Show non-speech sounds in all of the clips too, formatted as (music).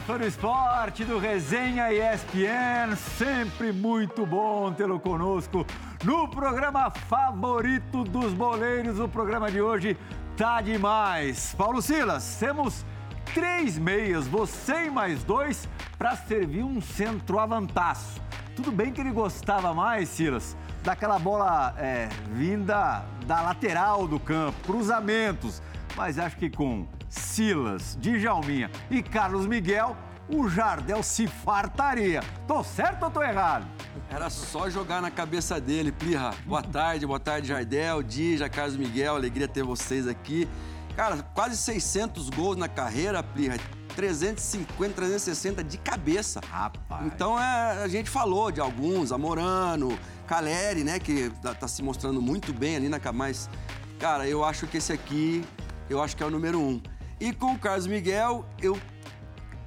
Fã do esporte do Resenha ESPN, sempre muito bom tê-lo conosco no programa favorito dos boleiros. O programa de hoje tá demais. Paulo Silas, temos três meias, você e mais dois, para servir um centroavantaço. Tudo bem que ele gostava mais, Silas, daquela bola é, vinda da lateral do campo, cruzamentos, mas acho que com Silas, Djalminha e Carlos Miguel, o Jardel se fartaria. Tô certo ou tô errado? Era só jogar na cabeça dele, Plirra. Boa tarde, boa tarde, Jardel, Dija, Carlos Miguel, alegria ter vocês aqui. Cara, quase 600 gols na carreira, Plirra. 350, 360 de cabeça. Rapaz. Então é, a gente falou de alguns, Amorano, Caleri, né, que tá, tá se mostrando muito bem ali na mas cara, eu acho que esse aqui, eu acho que é o número um. E com o Carlos Miguel, eu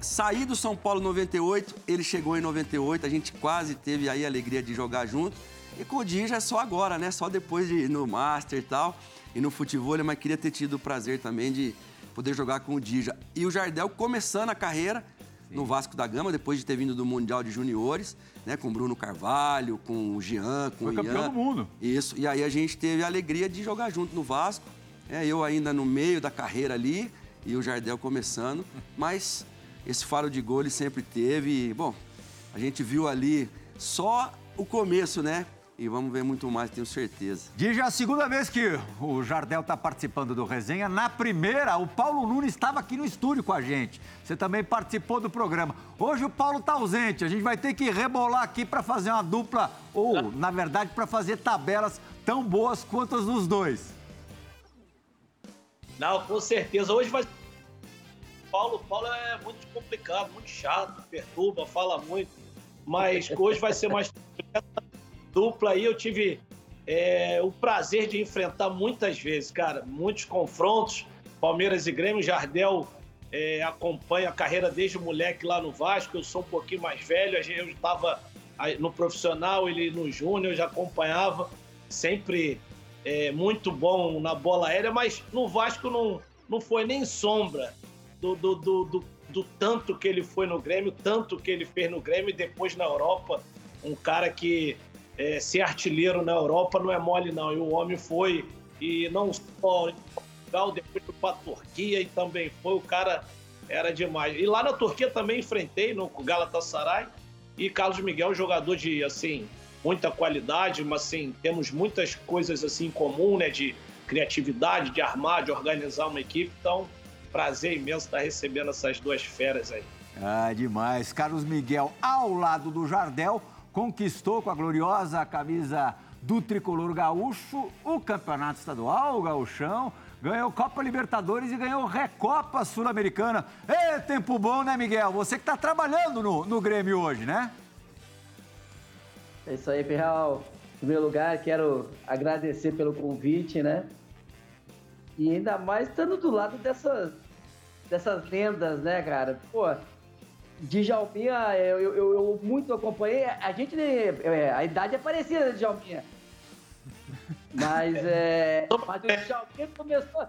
saí do São Paulo em 98, ele chegou em 98, a gente quase teve aí a alegria de jogar junto. E com o Dija é só agora, né? Só depois de no Master e tal, e no futebol, mas queria ter tido o prazer também de poder jogar com o Dija. E o Jardel começando a carreira Sim. no Vasco da Gama, depois de ter vindo do Mundial de Juniores, né? Com o Bruno Carvalho, com o Jean, com Foi o Ian. campeão do mundo. Isso, e aí a gente teve a alegria de jogar junto no Vasco. É, eu ainda no meio da carreira ali, e o Jardel começando, mas esse faro de gol ele sempre teve. Bom, a gente viu ali só o começo, né? E vamos ver muito mais, tenho certeza. Diz já a segunda vez que o Jardel está participando do Resenha. Na primeira, o Paulo Nunes estava aqui no estúdio com a gente. Você também participou do programa. Hoje o Paulo está ausente. A gente vai ter que rebolar aqui para fazer uma dupla, ou, na verdade, para fazer tabelas tão boas quanto as dos dois. Não, com certeza. Hoje vai. Paulo, Paulo é muito complicado, muito chato, perturba, fala muito. Mas (laughs) hoje vai ser mais dupla aí. Eu tive é, o prazer de enfrentar muitas vezes, cara, muitos confrontos. Palmeiras e Grêmio, Jardel é, acompanha a carreira desde moleque lá no Vasco. Eu sou um pouquinho mais velho, eu estava no profissional, ele no júnior, eu já acompanhava. Sempre é, muito bom na bola aérea, mas no Vasco não, não foi nem sombra do, do, do, do, do tanto que ele foi no Grêmio, tanto que ele fez no Grêmio e depois na Europa. Um cara que é, ser artilheiro na Europa não é mole, não. E o homem foi, e não só em Portugal, depois para a Turquia e também foi. O cara era demais. E lá na Turquia também enfrentei no Galatasaray. E Carlos Miguel, jogador de, assim, muita qualidade, mas assim, temos muitas coisas assim em comum, né? De criatividade, de armar, de organizar uma equipe. Então, prazer imenso estar recebendo essas duas feras aí. Ah, demais. Carlos Miguel, ao lado do Jardel, conquistou com a gloriosa camisa do tricolor gaúcho o campeonato estadual, o gauchão, ganhou Copa Libertadores e ganhou Recopa Sul-Americana. É tempo bom, né, Miguel? Você que está trabalhando no, no Grêmio hoje, né? É isso aí, Ferral. Em primeiro lugar, quero agradecer pelo convite, né? E ainda mais estando do lado dessas, dessas lendas, né, cara? Pô, Djalminha, eu, eu, eu muito acompanhei. A gente, é, a idade é parecida de Djalminha. Mas, é, (laughs) mas o Djalminha começou...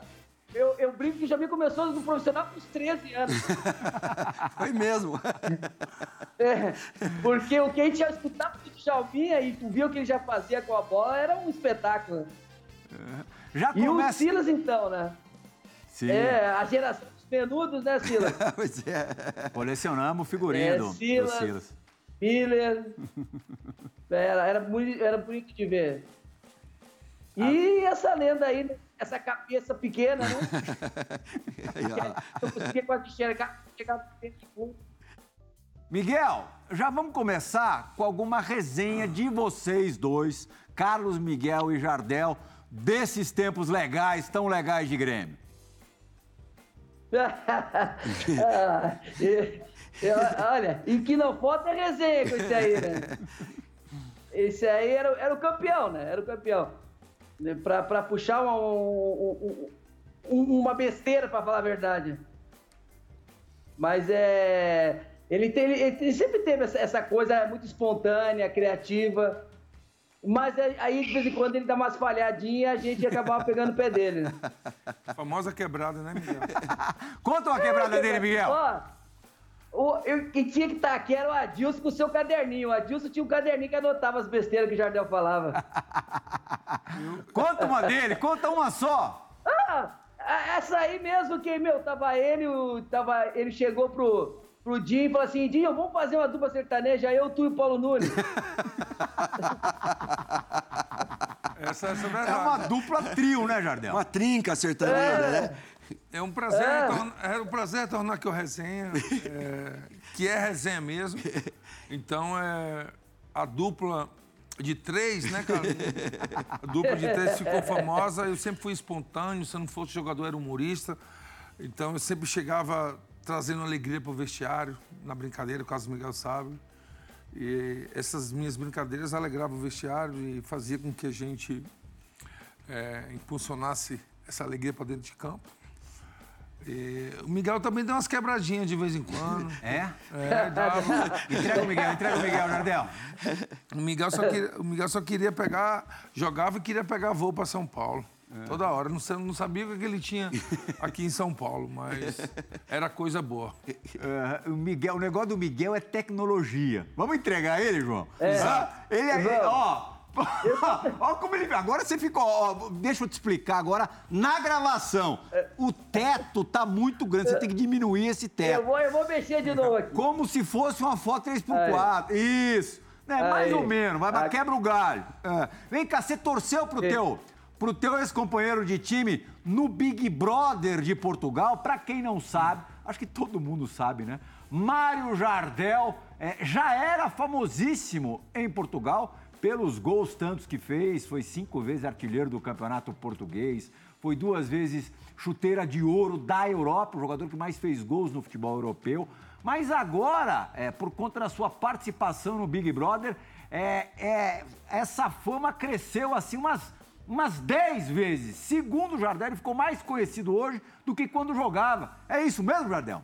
Eu, eu brinco que o Jamil começou no profissional com uns 13 anos. (laughs) Foi mesmo. É, porque o que a gente já escutava do Jalminha e tu viu o que ele já fazia com a bola era um espetáculo. Já começa... E o Silas, então, né? Sim. É, a geração dos menudos, né, Silas? (laughs) pois é. Colecionamos figurinha é, do, Silas, do Silas. Miller. (laughs) era, era, muito, era bonito de ver. E ah. essa lenda aí, essa cabeça pequena, né? (laughs) Eu conseguia quase chegar, chegar no Miguel, já vamos começar com alguma resenha de vocês dois, Carlos Miguel e Jardel, desses tempos legais, tão legais de Grêmio. (laughs) ah, eu, olha, e que não falta é resenha com esse aí, né? (laughs) Esse aí era, era o campeão, né? Era o campeão. Para puxar uma, um, um, uma besteira, para falar a verdade. Mas é. Ele, tem, ele sempre teve essa, essa coisa muito espontânea, criativa. Mas aí, de vez em quando, ele dá umas falhadinhas e a gente acabava pegando o pé dele. (laughs) Famosa quebrada, né, Miguel? Conta uma quebrada dele, Miguel. Ó, O, eu, quem tinha que estar tá aqui era o Adilson com o seu caderninho. O Adilson tinha um caderninho que anotava as besteiras que o Jardel falava. (laughs) conta uma dele, conta uma só. Ah, essa aí mesmo que, meu, tava ele, o, tava, ele chegou pro, pro Dinho e falou assim, Dinho, vamos fazer uma dupla sertaneja, eu, tu e o Paulo Nunes. essa, (laughs) essa é, é uma dupla trio, né, Jardel? Uma trinca sertaneja, é. né? É um prazer, é. É um prazer tornar aqui o resenha, (laughs) é, que é resenha mesmo. Então, é, a dupla de três, né, cara? A dupla de três ficou famosa. Eu sempre fui espontâneo, se eu não fosse jogador, era humorista. Então, eu sempre chegava trazendo alegria para o vestiário, na brincadeira, o Carlos Miguel sabe. E essas minhas brincadeiras alegravam o vestiário e fazia com que a gente é, impulsionasse essa alegria para dentro de campo. E o Miguel também deu umas quebradinhas de vez em quando. (laughs) É? É, dava. (laughs) entrega o Miguel, entrega o Miguel, Jardel. O Miguel só queria, o Miguel só queria pegar, jogava e queria pegar voo para São Paulo. É. Toda hora. Não, não sabia o que ele tinha aqui em São Paulo, mas (laughs) era coisa boa. Uh, o, Miguel, o negócio do Miguel é tecnologia. Vamos entregar ele, João? É. Ah, ele é. Ó, (laughs) Olha como ele. Agora você ficou. Ó, deixa eu te explicar agora. Na gravação, o teto tá muito grande. Você tem que diminuir esse teto. Eu vou, eu vou mexer de novo aqui. Como se fosse uma foto 3x4. Isso. É, mais ou menos. Vai, mas quebra o galho. É. Vem cá, você torceu pro teu, pro teu ex-companheiro de time no Big Brother de Portugal. Pra quem não sabe, acho que todo mundo sabe, né? Mário Jardel é, já era famosíssimo em Portugal pelos gols tantos que fez, foi cinco vezes artilheiro do campeonato português, foi duas vezes chuteira de ouro da Europa, o jogador que mais fez gols no futebol europeu. Mas agora, é, por conta da sua participação no Big Brother, é, é, essa fama cresceu assim umas, umas 10 vezes. Segundo o Jardel, ele ficou mais conhecido hoje do que quando jogava. É isso mesmo, Jardel?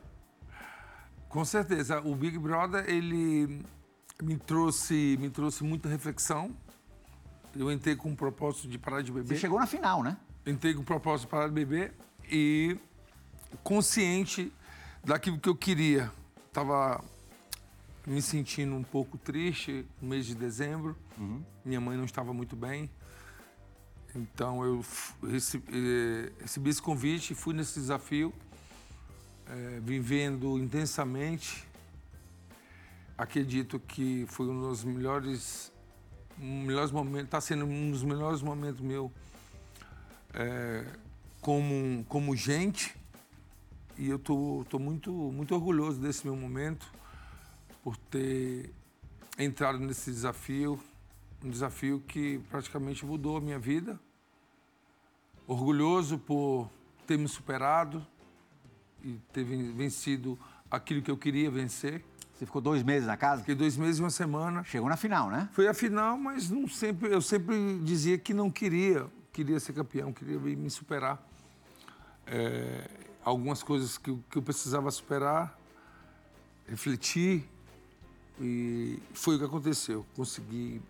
Com certeza. O Big Brother, ele me trouxe, me trouxe muita reflexão. Eu entrei com o propósito de parar de beber. Você chegou na final, né? Entrei com o propósito de parar de beber e consciente daquilo que eu queria. Estava me sentindo um pouco triste no mês de dezembro. Uhum. Minha mãe não estava muito bem. Então eu recebi, eh, recebi esse convite, fui nesse desafio, é, vivendo intensamente acredito que foi um dos melhores, melhores momentos, está sendo um dos melhores momentos meu é, como, como gente. E eu tô, tô muito, muito orgulhoso desse meu momento por ter entrado nesse desafio, um desafio que praticamente mudou a minha vida. Orgulhoso por ter me superado e ter vencido aquilo que eu queria vencer. Você ficou dois meses na casa? Fiquei dois meses e uma semana. Chegou na final, né? Foi a final, mas não sempre, eu sempre dizia que não queria, queria ser campeão, queria me superar. É, algumas coisas que, que eu precisava superar, refletir, e foi o que aconteceu. Consegui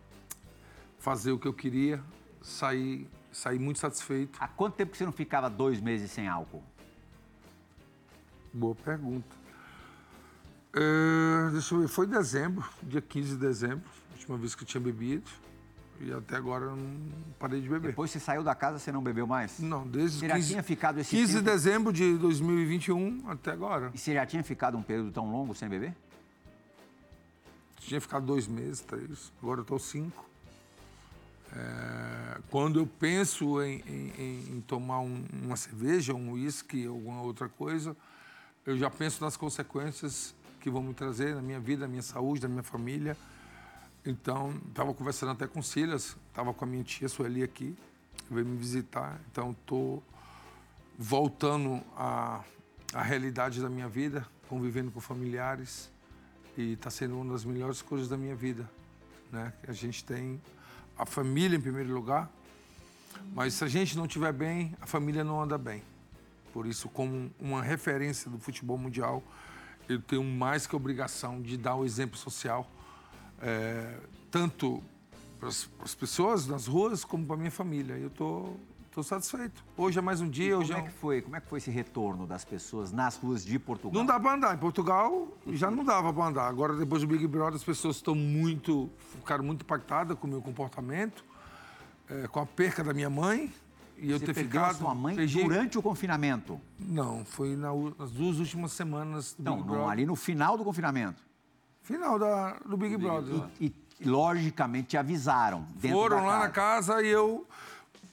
fazer o que eu queria, sair, sair muito satisfeito. Há quanto tempo que você não ficava dois meses sem álcool? Boa pergunta. Uh, deixa eu ver, foi dezembro, dia 15 de dezembro, última vez que eu tinha bebido. E até agora eu não parei de beber. Depois você saiu da casa, você não bebeu mais? Não, desde você já 15, tinha ficado esse 15 tempo... de dezembro de 2021 até agora. E você já tinha ficado um período tão longo sem beber? Tinha ficado dois meses, três. Agora eu estou cinco. É, quando eu penso em, em, em tomar um, uma cerveja, um uísque, alguma outra coisa, eu já penso nas consequências que vão me trazer na minha vida, na minha saúde, na minha família. Então, estava conversando até com Silas, estava com a minha tia Sueli aqui, veio me visitar. Então, estou voltando à, à realidade da minha vida, convivendo com familiares e está sendo uma das melhores coisas da minha vida, né? A gente tem a família em primeiro lugar, mas se a gente não estiver bem, a família não anda bem. Por isso, como uma referência do futebol mundial, eu tenho mais que a obrigação de dar o exemplo social, é, tanto para as pessoas nas ruas como para minha família. Eu estou Estou satisfeito. Hoje é mais um dia. Hoje Como é é que foi? Como é que foi esse retorno das pessoas nas ruas de Portugal? Não dá para andar. Em Portugal já não dava para andar. Agora, depois do Big Brother, as pessoas estão muito, ficaram muito impactadas com o meu comportamento, eh, com a perca da minha mãe. E eu Você ter ficado. sua mãe perdi- durante o confinamento? Não, foi na nas duas últimas semanas do Não, Big não, Brother. ali no final do confinamento. Final da, do Big Brother. E, logicamente, te avisaram. Foram da lá na casa e eu,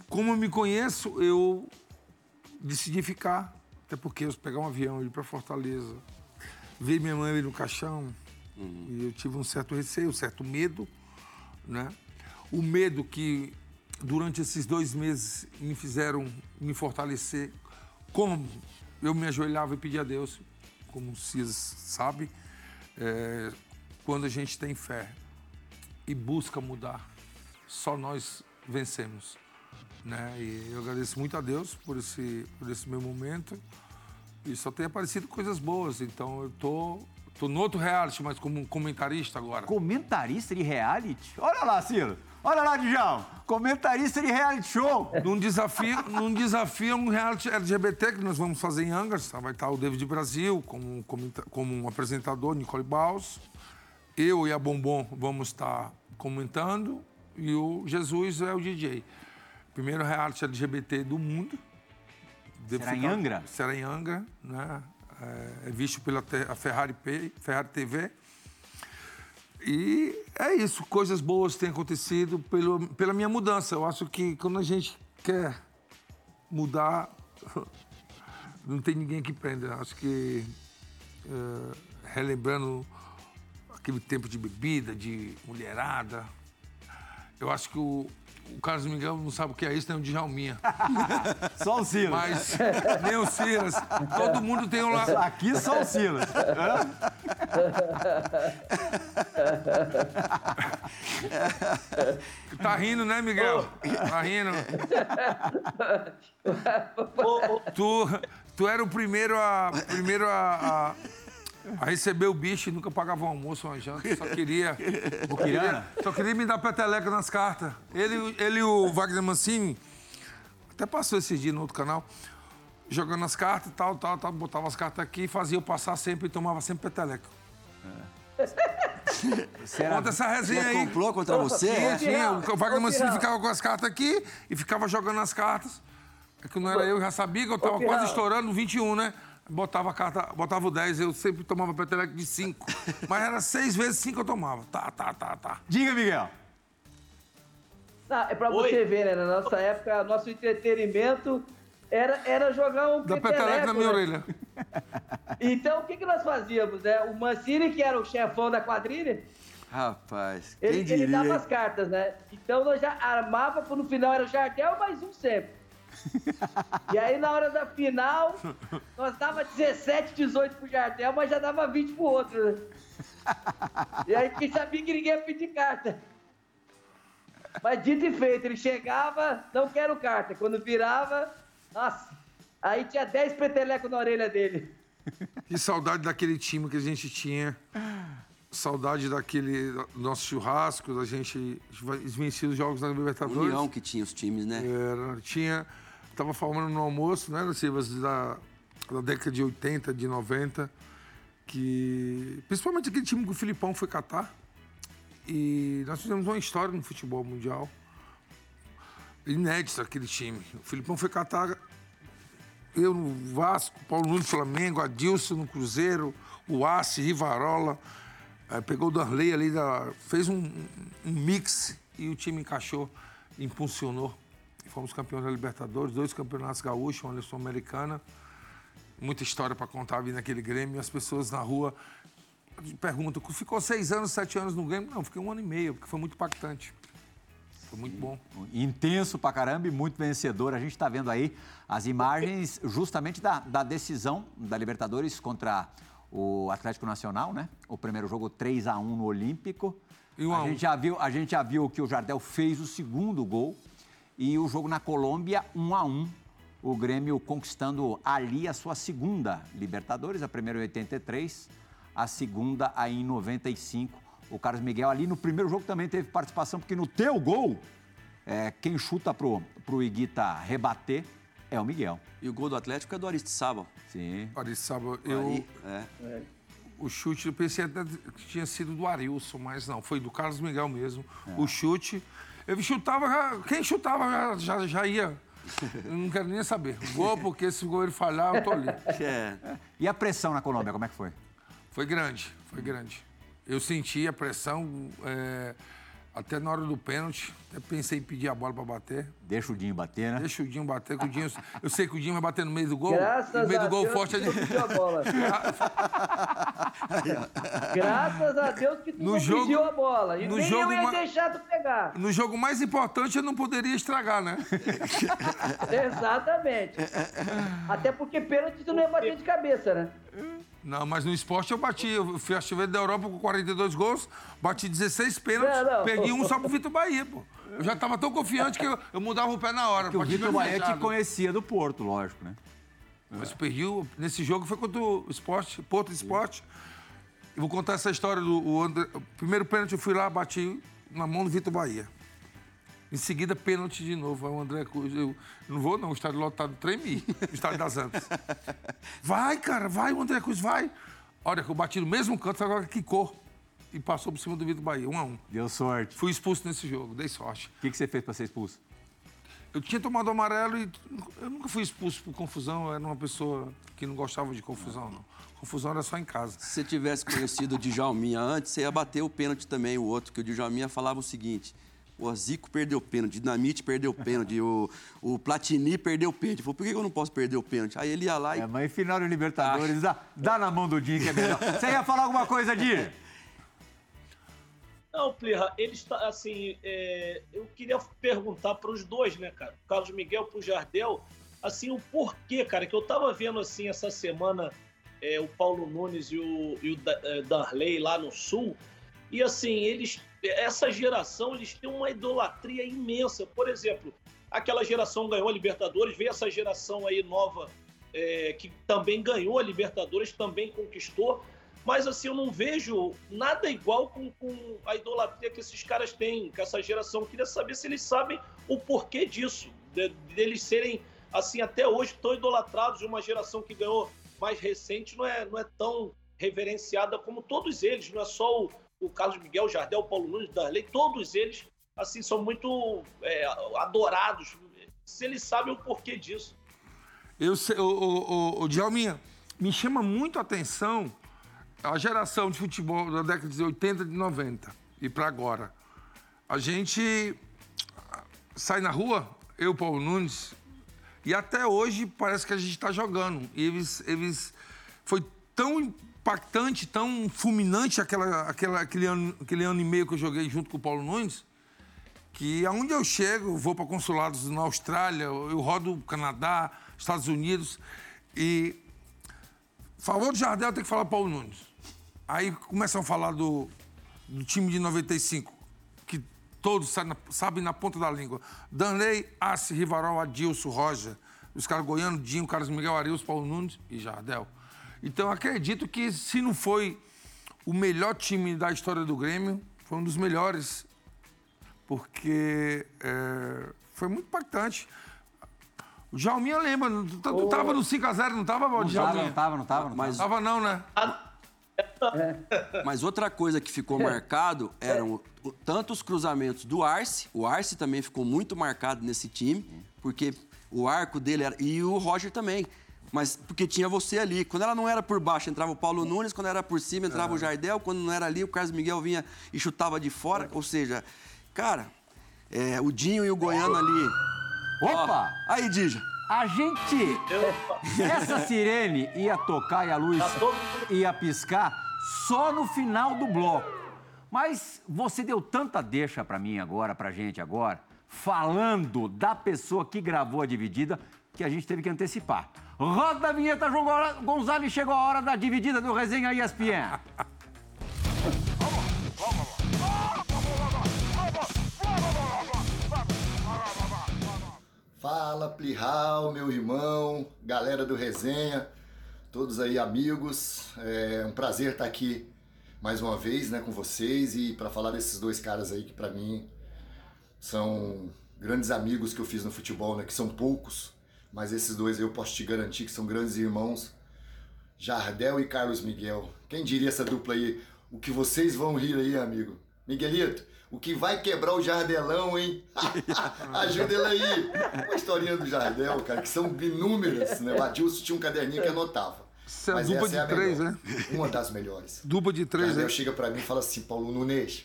como eu me conheço, eu decidi ficar. Até porque eu pegar um avião e ir para Fortaleza, ver minha mãe ali no caixão, e eu tive um certo receio, um certo medo, né? O medo que durante esses dois meses me fizeram me fortalecer, como eu me ajoelhava e pedia a Deus, como o Cis sabe, é, quando a gente tem fé e busca mudar, só nós vencemos. Né? E eu agradeço muito a Deus por esse, por esse meu momento. E só tem aparecido coisas boas. Então eu tô, tô no outro reality, mas como um comentarista agora. Comentarista de reality? Olha lá, Ciro. Olha lá, Dijão. Comentarista de reality show. Num desafio, num desafio um reality LGBT que nós vamos fazer em Angers. tá? Vai estar o David Brasil como, comenta- como um apresentador, Nicole Baus. Eu e a Bombom vamos estar comentando. E o Jesus é o DJ. Primeiro reality LGBT do mundo. Devo Será em Angra? Será em Angra, né? É, é visto pela te- a Ferrari, P- Ferrari TV. E é isso, coisas boas têm acontecido pelo, pela minha mudança. Eu acho que quando a gente quer mudar, (laughs) não tem ninguém que prenda. Acho que, eh, relembrando aquele tempo de bebida, de mulherada, eu acho que o, o Carlos Miguel não sabe o que é isso, nem o Djalminha. Só o Silas. Mas nem o Silas. Todo mundo tem um lado. Aqui só o Silas. Tá rindo, né, Miguel? Tá rindo. (laughs) Tu, tu era o primeiro a, primeiro a, a, a receber o bicho e nunca pagava um almoço, uma janta. Só queria, (laughs) só queria, só queria me dar peteleca nas cartas. Ele, ele e o Wagner Mancini, até passou esse dia no outro canal, jogando as cartas e tal, tal, tal, botava as cartas aqui, fazia eu passar sempre e tomava sempre peteleca. (laughs) Era- Conta essa resenha aí. complô contra você? É? tinha. O Wagner Mancini ficava com as cartas aqui e ficava jogando as cartas. É que não era eu, já sabia que eu tava quase estourando 21, né? Botava a carta, botava o 10, eu sempre tomava peteleco de 5. (laughs) Mas era seis vezes 5 eu tomava. Tá, tá, tá, tá. Diga, Miguel. Não, é pra Oi. você ver, né? Na nossa época, nosso entretenimento era, era jogar um Dá peteleco na minha né? orelha. (laughs) Então, o que, que nós fazíamos, né? O Mancini, que era o chefão da quadrilha, Rapaz, quem ele, diria? ele dava as cartas, né? Então, nós já armava, no final era o Jardel, mais um sempre. (laughs) E aí, na hora da final, nós dava 17, 18 pro Jardel, mas já dava 20 pro outro, né? E aí, quem sabia que ninguém ia pedir carta. Mas dito e feito, ele chegava, não quero carta. Quando virava, nossa, aí tinha 10 petelecos na orelha dele. (laughs) Que saudade daquele time que a gente tinha. Saudade daquele nosso churrasco, da gente vencer os jogos da Libertadores. União que tinha os times, né? Era, tinha. Estava falando no almoço, né, Silvas, da, da década de 80, de 90, que. Principalmente aquele time que o Filipão foi catar. E nós fizemos uma história no futebol mundial. Inédita aquele time. O Filipão foi catar. Eu no Vasco, Paulo Nunes Flamengo, Adilson no Cruzeiro, o Assi, Rivarola. Aí pegou o Darley ali, da, fez um, um mix e o time encaixou, impulsionou. E fomos campeões da Libertadores, dois campeonatos gaúchos, uma Sul-Americana. Muita história para contar ali naquele Grêmio. E as pessoas na rua perguntam, ficou seis anos, sete anos no Grêmio? Não, fiquei um ano e meio, porque foi muito impactante. Foi muito bom. Intenso pra caramba e muito vencedor. A gente está vendo aí as imagens justamente da, da decisão da Libertadores contra o Atlético Nacional, né? O primeiro jogo 3 a 1 no Olímpico. E um a a, um. gente já viu, a gente já viu que o Jardel fez o segundo gol e o jogo na Colômbia 1 a 1. O Grêmio conquistando ali a sua segunda Libertadores, a primeira em 83, a segunda aí em 95. O Carlos Miguel ali no primeiro jogo também teve participação, porque no teu gol É, quem chuta pro, pro Iguita rebater é o Miguel. E o gol do Atlético é do Aristizábal. Sim. Aristizábal, eu... É. É. O chute, eu pensei até que tinha sido do Arilson, mas não, foi do Carlos Miguel mesmo. O chute. Ele chutava, já- quem chutava já, já, já ia. Eu não quero nem saber. Gol, porque se o goleiro falhar, eu tô ali. É. E a pressão na Colômbia, como é que foi? Foi grande, foi grande. Eu senti a pressão é, até na hora do pênalti. Até pensei em pedir a bola para bater. Deixa o Dinho bater, né? Deixa o Dinho bater, que o Dinho. Eu sei que o Dinho vai bater no meio do gol. Graças no meio a do gol Deus forte que tu a bola. Graças a Deus que tu No não jogo- pediu a bola. E no nem jogo eu ia ma- deixar tu pegar. No jogo mais importante eu não poderia estragar, né? (laughs) Exatamente. Até porque pênalti tu não ia bater de cabeça, né? Não, mas no esporte eu bati. Eu fui artilheiro da Europa com 42 gols, bati 16 pênaltis, Não, não. peguei um só pro Vitor Bahia, pô. Eu já tava tão confiante que eu, eu mudava o pé na hora. Porque o bati Vitor Bahia te conhecia do Porto, lógico, né? Mas perdi o- nesse jogo foi contra o esporte, Porto Esporte. Eu vou contar essa história do o André, o primeiro pênalti eu fui lá, bati na mão do Vitor Bahia. Em seguida, pênalti de novo. Aí o André Cruz, eu não vou não, o estádio lotado tremi, o estádio das Antas. (laughs) Vai, cara, vai, o André Cruz, vai. Olha, que eu bati no mesmo canto, agora quicou. E passou por cima do Vitor Bahia, um a um. Deu sorte. Fui expulso nesse jogo, dei sorte. O que, que você fez pra ser expulso? Eu tinha tomado amarelo e eu nunca fui expulso por confusão. Eu era uma pessoa que não gostava de confusão, não. Confusão era só em casa. Se você tivesse conhecido o Djalminha antes, você ia bater o pênalti também, o outro, que o Djalminha falava o seguinte. O Zico perdeu o pênalti, Dinamite perdeu o pênalti, o, o Platini perdeu o pênalti. Falou, por que eu não posso perder o pênalti? Aí ele ia lá e É, mas em final de Libertadores, dá, dá na mão do Dinho que é melhor. Você ia falar alguma coisa, Dinho? Não, Plirra, eles tá assim, é, eu queria perguntar para os dois, né, cara? O Carlos Miguel pro Jardel, assim, o porquê, cara, que eu tava vendo assim essa semana é, o Paulo Nunes e o, e o é, Darley lá no Sul, e assim, eles, essa geração, eles têm uma idolatria imensa. Por exemplo, aquela geração ganhou a Libertadores, veio essa geração aí nova é, que também ganhou a Libertadores, também conquistou. Mas assim, eu não vejo nada igual com, com a idolatria que esses caras têm, com essa geração. Eu queria saber se eles sabem o porquê disso, de- deles serem, assim, até hoje tão idolatrados. Uma geração que ganhou mais recente não é, não é tão reverenciada como todos eles. Não é só o, o Carlos Miguel, o Jardel, o Paulo Nunes, Darley, todos eles, assim, são muito é, adorados. Se eles sabem o porquê disso. Eu sei, o, o, o, o Djalminha, me chama muito a atenção a geração de futebol da década de 80 e de 90 e para agora. A gente sai na rua, eu, Paulo Nunes, e até hoje parece que a gente está jogando. E eles, eles. Foi tão impactante, tão fulminante aquela, aquela, aquele, ano, aquele ano e meio que eu joguei junto com o Paulo Nunes, que aonde eu chego, eu vou para consulados na Austrália, eu rodo o Canadá, Estados Unidos, e. Favor do Jardel tem que falar Paulo Nunes. Aí começam a falar do, do time de 95, que todos sabem na, sabem na ponta da língua. Danley, Assi, Rivarol, Adilson, Roger, os caras goianos, Dinho, Carlos Miguel, Arius, Paulo Nunes e Jardel. Então acredito que se não foi o melhor time da história do Grêmio, foi um dos melhores, porque é, foi muito impactante. O Djalminha lembra, não, tu- tu tava no 5x0, não tava, Não tava, não tava, não tava. Não Mas- tava. Não, né? Mas outra coisa que ficou marcado eram o- tanto os cruzamentos do Arce, o Arce também ficou muito marcado nesse time, porque o arco dele era. E o Roger também. Mas porque tinha você ali. Quando ela não era por baixo, entrava o Paulo Nunes, quando era por cima, entrava o Jardel, quando não era ali, o Carlos Miguel vinha e chutava de fora. Ou seja, cara, é, o Dinho e o Goiano ali. Opa! Ó, aí, Dija. A gente. (laughs) Essa sirene ia tocar e a luz ia piscar só no final do bloco. Mas você deu tanta deixa pra mim agora, pra gente agora, falando da pessoa que gravou a dividida, que a gente teve que antecipar. Roda a vinheta, João Gonza- Gonzalez, chegou a hora da dividida do Resenha ESPN. (laughs) Fala Plihal, meu irmão, galera do Resenha, todos aí amigos. É um prazer estar aqui mais uma vez, né, com vocês e para falar desses dois caras aí que para mim são grandes amigos que eu fiz no futebol, né? Que são poucos, mas esses dois eu posso te garantir que são grandes irmãos. Jardel e Carlos Miguel. Quem diria essa dupla aí? O que vocês vão rir aí, amigo? Miguelito, o que vai quebrar o Jardelão, hein? (laughs) Ajuda ele aí. Uma historinha do Jardel, cara, que são inúmeras, né? O Adilson tinha um caderninho que anotava. Isso é Mas dupla essa de é três, melhor. né? Uma das melhores. Dupla de três, Jardel né? chega pra mim e fala assim, Paulo Nunes,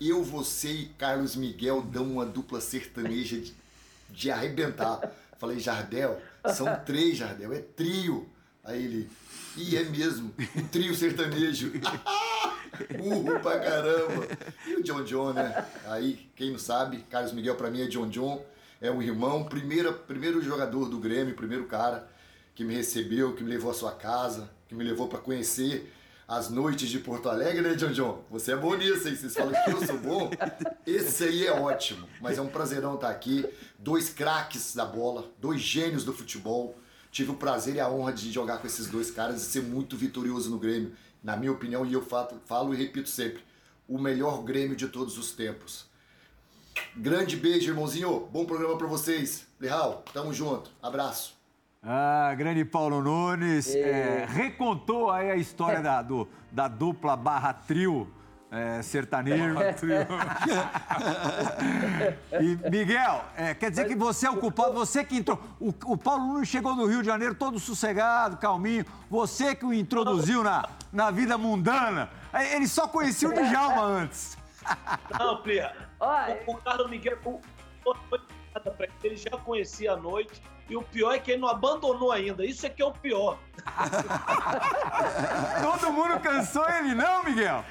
eu, você e Carlos Miguel dão uma dupla sertaneja de, de arrebentar. Falei, Jardel, são (laughs) três, Jardel, é trio. Aí ele, ih, é mesmo, um trio sertanejo. (laughs) Burro pra caramba. E o John John, né? Aí, quem não sabe, Carlos Miguel pra mim é John John, é um irmão, primeira, primeiro jogador do Grêmio, primeiro cara que me recebeu, que me levou à sua casa, que me levou pra conhecer as noites de Porto Alegre, né, John John? Você é bom nisso, hein? Vocês falam que eu sou bom. Esse aí é ótimo, mas é um prazerão estar aqui. Dois craques da bola, dois gênios do futebol. Tive o prazer e a honra de jogar com esses dois caras e ser muito vitorioso no Grêmio. Na minha opinião, e eu falo, falo e repito sempre, o melhor Grêmio de todos os tempos. Grande beijo, irmãozinho. Bom programa pra vocês. Leal, tamo junto. Abraço. Ah, grande Paulo Nunes. é, recontou aí a história da, do- da dupla barra trio é, sertanejo. (laughs) e, Miguel, é, quer dizer que você é o culpado, você que entrou. O, o Paulo Nunes chegou do Rio de Janeiro todo sossegado, calminho. Você que o introduziu na, na vida mundana. Aí Ele só conhecia o Djalma antes. (laughs) Não, Plia. O, o Carlos Miguel o- não foi nada pra ele, ele já conhecia a noite. E o pior é que ele não abandonou ainda. Isso é que é o pior. (laughs) Todo mundo cansou ele, não, Miguel?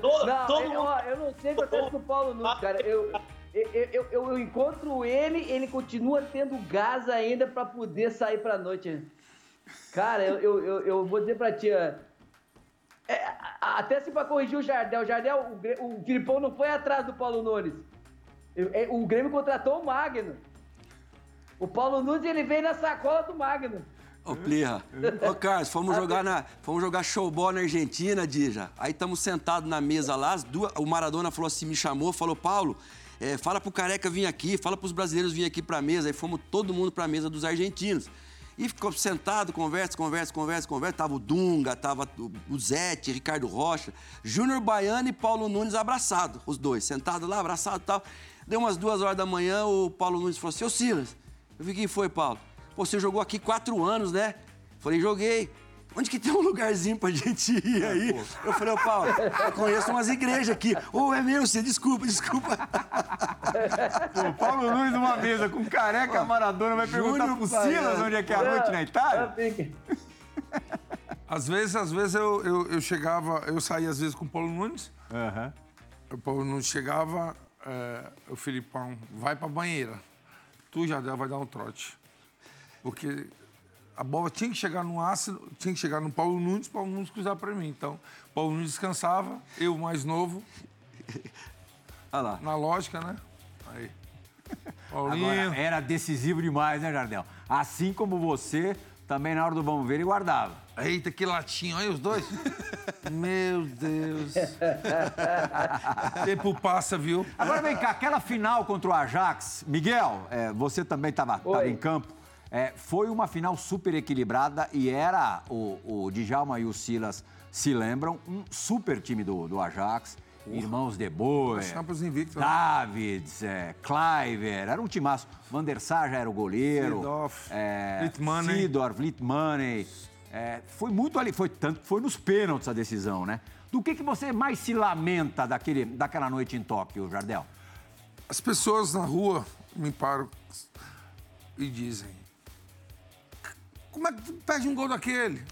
Todo, Não, todo eu, mundo. ó, eu não sei o que acontece com o Paulo Nunes, cara. Eu, eu, eu, eu- eu encontro ele, ele continua tendo gás ainda pra poder sair pra noite. Cara, eu, eu, eu, eu vou dizer pra ti, é, até se pra corrigir o Jardel, o Jardel, o, o Filipão não foi atrás do Paulo Nunes. É, O Grêmio contratou o Magno. O Paulo Nunes, ele veio na sacola do Magno. Ô, Plirra. Ô, Carlos, fomos jogar, na, fomos jogar showball na Argentina, Dija. Aí estamos sentados na mesa lá, as duas, o Maradona falou assim, me chamou, falou, Paulo, é, fala pro Careca vir aqui, fala pros brasileiros vir aqui pra mesa. Aí fomos todo mundo pra mesa dos argentinos. E ficou sentado, conversa, conversa, conversa, conversa. Tava o Dunga, tava o- o Zete, Ricardo Rocha, Júnior Baiano e Paulo Nunes abraçados, os dois, sentados lá, abraçados e tal. Deu umas duas horas da manhã, o Paulo Nunes falou assim, ô Silas, eu vi quem foi, Paulo. Pô, você jogou aqui quatro anos, né? Falei, joguei. Onde que tem um lugarzinho pra gente ir aí? Eu falei, ô Paulo, eu conheço umas igrejas aqui. Ô, é mesmo, você, desculpa, desculpa. O Paulo Nunes numa mesa com careca, Maradona vai perguntar Júnior pro Baiano. Silas onde é que é a noite na Itália? Às vezes, às vezes eu, eu, eu chegava, eu saía às vezes com o Paulo Nunes, Aham. o Paulo Nunes chegava, é, o Filipão, vai pra banheira. Tu, Jardel, vai dar um trote. Porque a bola tinha que chegar no ácido, tinha que chegar no Paulo Nunes, Paulo Nunes cruzar pra mim. Então, Paulo Nunes descansava, eu mais novo, Olha lá. na lógica, né? Aí. Paulinho. Agora, era decisivo demais, né, Jardel? Assim como você, também na hora do vamos ver, ele guardava. Eita, que latinho, olha os dois. (laughs) Meu Deus. (laughs) Tempo passa, viu? Agora vem cá, aquela final contra o Ajax, Miguel, é, você também estava em campo. É, foi uma final super equilibrada e era, o, o Djalma e o Silas se lembram, um super time do, do Ajax. Irmãos De Boer, Champions invicto, né? Davids, é, Cliver, era um timaço. Van der Sar já era o goleiro. Seedorf, é, Littmanen. Seedorf, Littmanen. É, foi muito ali, foi tanto que foi nos pênaltis a decisão, né? Do que, que você mais se lamenta daquele, daquela noite em Tóquio, Jardel? As pessoas na rua me param e dizem: Como é que tu perde um gol daquele?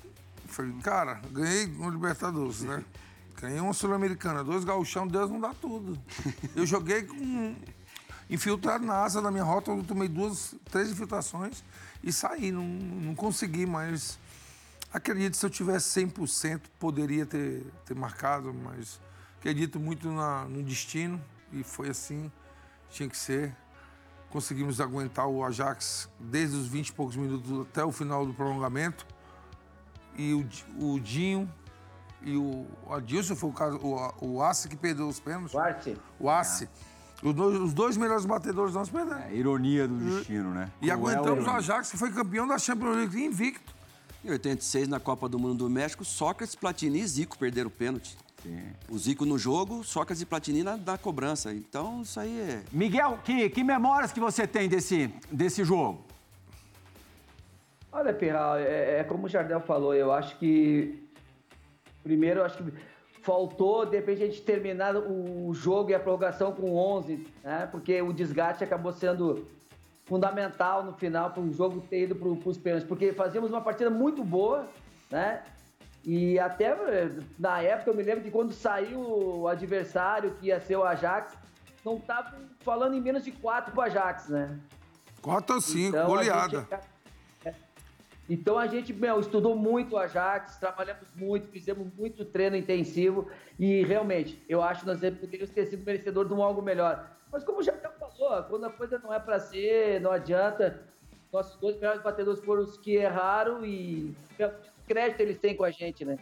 Eu falei, cara, ganhei no Libertadores, né? (laughs) Ganhei uma Sul-Americana, dois gauchão, Deus não dá tudo. Eu joguei com infiltrado na asa da minha rota, eu tomei duas, três infiltrações e saí. Não, não consegui, mas acredito se eu tivesse 100% poderia ter, ter marcado, mas acredito muito na- no destino e foi assim, tinha que ser. Conseguimos aguentar o Ajax desde os 20 e poucos minutos até o final do prolongamento. E o, o Dinho e o Adilson foi o caso, o, o Assi que perdeu os pênaltis. Duarte. O Assi. Os dois, os dois melhores batedores nós perdemos. É, ironia do destino, né? E aguentamos o. Ajax, que foi campeão da Champions League invicto. Em 86, na Copa do Mundo do México, Sócrates, Platini e Zico perderam o pênalti. Sim. O Zico no jogo, Sócrates e Platini na, na cobrança. Então, isso aí é... Miguel, que, que memórias que você tem desse, desse jogo? Olha, Pirral, é, é como o Jardel falou, eu acho que. Primeiro, acho que faltou, de repente, a gente terminar o jogo e a prorrogação com 11, né? Porque o desgaste acabou sendo fundamental no final para o jogo ter ido para os pênaltis. Porque fazíamos uma partida muito boa, né? E até na época eu me lembro que quando saiu o adversário, que ia ser o Ajax, não estavam falando em menos de 4 para o Ajax, né? 4 ou 5, Então, goleada. gente-. Então a gente, meu, estudou muito o Ajax, trabalhamos muito, fizemos muito treino intensivo e realmente, eu acho que nós poderíamos ter sido merecedor de um algo melhor. Mas como já falou, quando a coisa não é para ser, não adianta. Nossos dois melhores batedores foram os que erraram e crédito eles têm com a gente, né?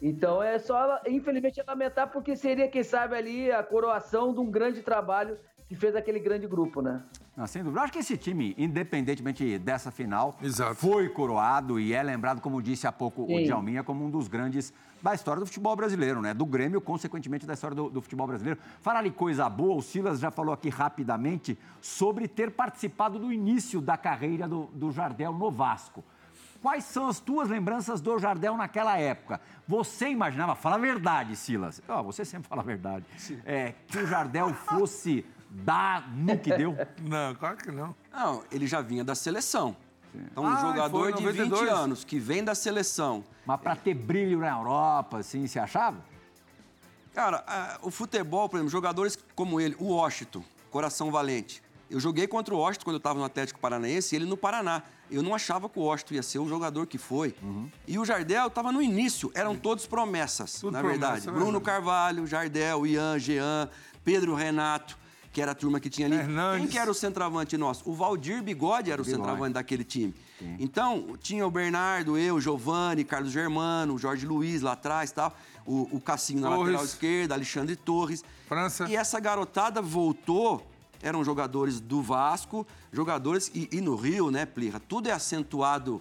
Então é só, infelizmente, é lamentar porque seria, quem sabe, ali a coroação de um grande trabalho que fez aquele grande grupo, né? Não, sem dúvida. Eu acho que esse time, independentemente dessa final, Exato. foi coroado e é lembrado, como disse há pouco o Sim. Djalminha, como um dos grandes da história do futebol brasileiro, né? Do Grêmio, consequentemente, da história do, do futebol brasileiro. Falar de coisa boa, o Silas já falou aqui rapidamente sobre ter participado do início da carreira do, do Jardel no Vasco. Quais são as tuas lembranças do Jardel naquela época? Você imaginava, fala a verdade, Silas. Ó, você sempre fala a verdade. É, que o Jardel fosse dar no que deu? (laughs) Não, claro que não. Não, ele já vinha da seleção. Então, um Ah, jogador foi, de 92. 20 anos que vem da seleção. Mas para ter brilho na Europa, assim, você achava? Cara, ah, o futebol, por exemplo, jogadores como ele, o Washington, coração valente. Eu joguei contra o Washington quando eu estava no Atlético Paranaense e ele no Paraná. Eu não achava que o Washington ia ser o jogador que foi. E o Jardel estava no início, eram todos promessas, Tudo na promessa, verdade. né, Bruno Jardel? Carvalho, Jardel, Ian, Jean, Pedro Renato, que era a turma que tinha ali. Hernandes. Quem que era o centroavante nosso? O Valdir Bigode era o Bigode. centroavante daquele time. Então, tinha o Bernardo, eu, Giovanni, Carlos Germano, o Jorge Luiz lá atrás tal, o, o Cassinho na Torres. lateral esquerda, Alexandre Torres. França. E essa garotada voltou, eram jogadores do Vasco, jogadores. E, e no Rio, né, Plirra? Tudo é acentuado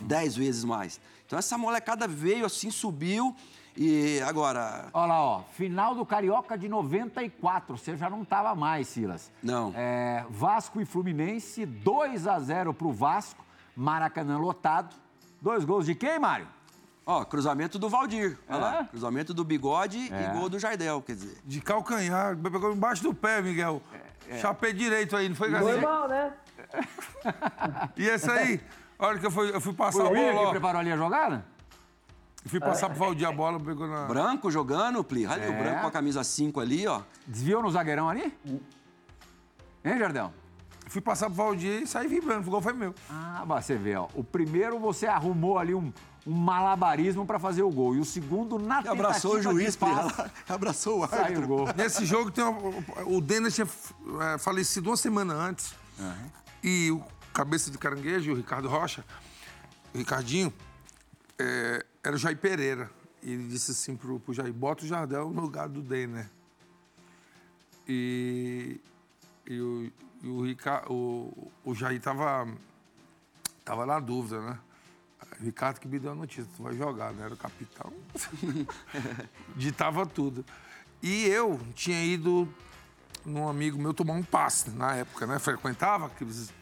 dez vezes mais. Então essa molecada veio assim, subiu. E agora, Olha lá, ó, final do Carioca de 94, você já não tava mais, Silas. Não. É, Vasco e Fluminense, 2 a 0 pro Vasco, Maracanã lotado. Dois gols de quem, Mário? ó, cruzamento do Valdir. Olha É? lá, cruzamento do Bigode É. e gol do Jardel, quer dizer. De calcanhar, pegou embaixo do pé, Miguel. É, Chapé direito aí, não foi Gazinha? Normal, né? E esse aí, (laughs) a hora que eu fui, eu fui passar Foi o bola, que ó, preparou ali a jogada? Eu fui passar pro Valdir a bola, pegou na... Branco jogando. Olha É. o branco com a camisa 5 ali, ó. Desviou no zagueirão ali? Hein, Jardel? Fui passar pro Valdir e saí vibrando, o gol foi meu. Ah, você vê, ó. O primeiro você arrumou ali um, um malabarismo pra fazer o gol. E o segundo, na E abraçou o tentativa juiz, de passe, Plirra. (laughs) Abraçou o Saiu o árbitro. gol. Nesse jogo, tem uma- o Denner tinha é, falecido uma semana antes. E o cabeça de caranguejo, o Ricardo Rocha, o Ricardinho, é, era o Jair Pereira. E ele disse assim pro, pro Jair, bota o Jardel no lugar do Denner. E, e o, e o, Rica- o, o Jair tava, tava na dúvida, né? O Ricardo que me deu a notícia, tu vai jogar, né? Era o capitão. (laughs) Ditava tudo. E eu tinha ido num amigo meu tomar um passe na época, né? Frequentava aqueles.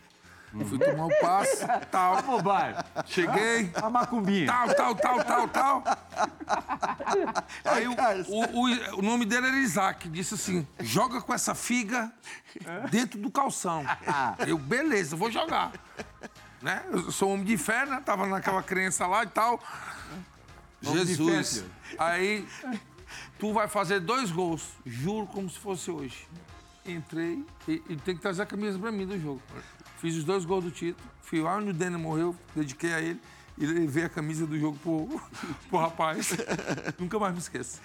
Fui tomar um passe, tal. Bar. Cheguei, A macumbinha. tal, tal, tal, tal, tal. (laughs) Aí o, o, o- o nome dele era Isaac, disse assim: joga com essa figa dentro do calção. (laughs) Eu, beleza, vou jogar. Né? Eu sou homem de fé, né? Tava naquela crença lá e tal. Homem fé, Jesus. Aí, tu vai fazer dois gols, juro como se fosse hoje. Entrei e, e tem que trazer a camisa pra mim do jogo. Fiz os dois gols do título, fui lá onde o Denner morreu, dediquei a ele e levei a camisa do jogo pro, (laughs) pro rapaz. (laughs) Nunca mais me esqueço.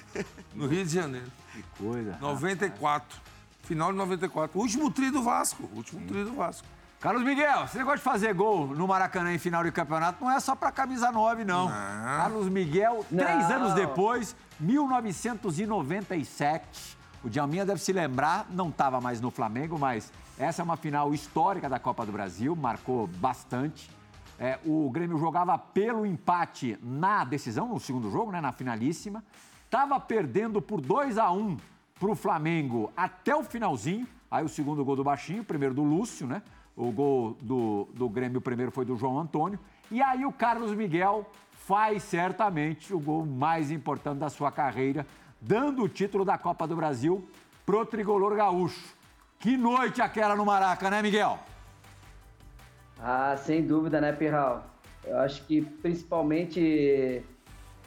No Rio de Janeiro. Que coisa. 94. Final de 94. Último tri do Vasco. Último tri do Vasco. Carlos Miguel, esse negócio de fazer gol no Maracanã em final de campeonato não é só pra camisa 9, não. Carlos Miguel, três Não. anos depois, 1997, O Djalminha deve se lembrar, não estava mais no Flamengo, mas essa é uma final histórica da Copa do Brasil, marcou bastante. É, o Grêmio jogava pelo empate na decisão, no segundo jogo, né, na finalíssima. Estava perdendo por 2 a 1 para o Flamengo até o finalzinho. Aí o segundo gol do Baixinho, o primeiro do Lúcio, né? O gol do, do Grêmio, o primeiro foi do João Antônio. E aí o Carlos Miguel faz certamente o gol mais importante da sua carreira, dando o título da Copa do Brasil pro tricolor gaúcho. Que noite aquela no Maraca, né, Miguel? Ah, sem dúvida, né, Pirral? Eu acho que principalmente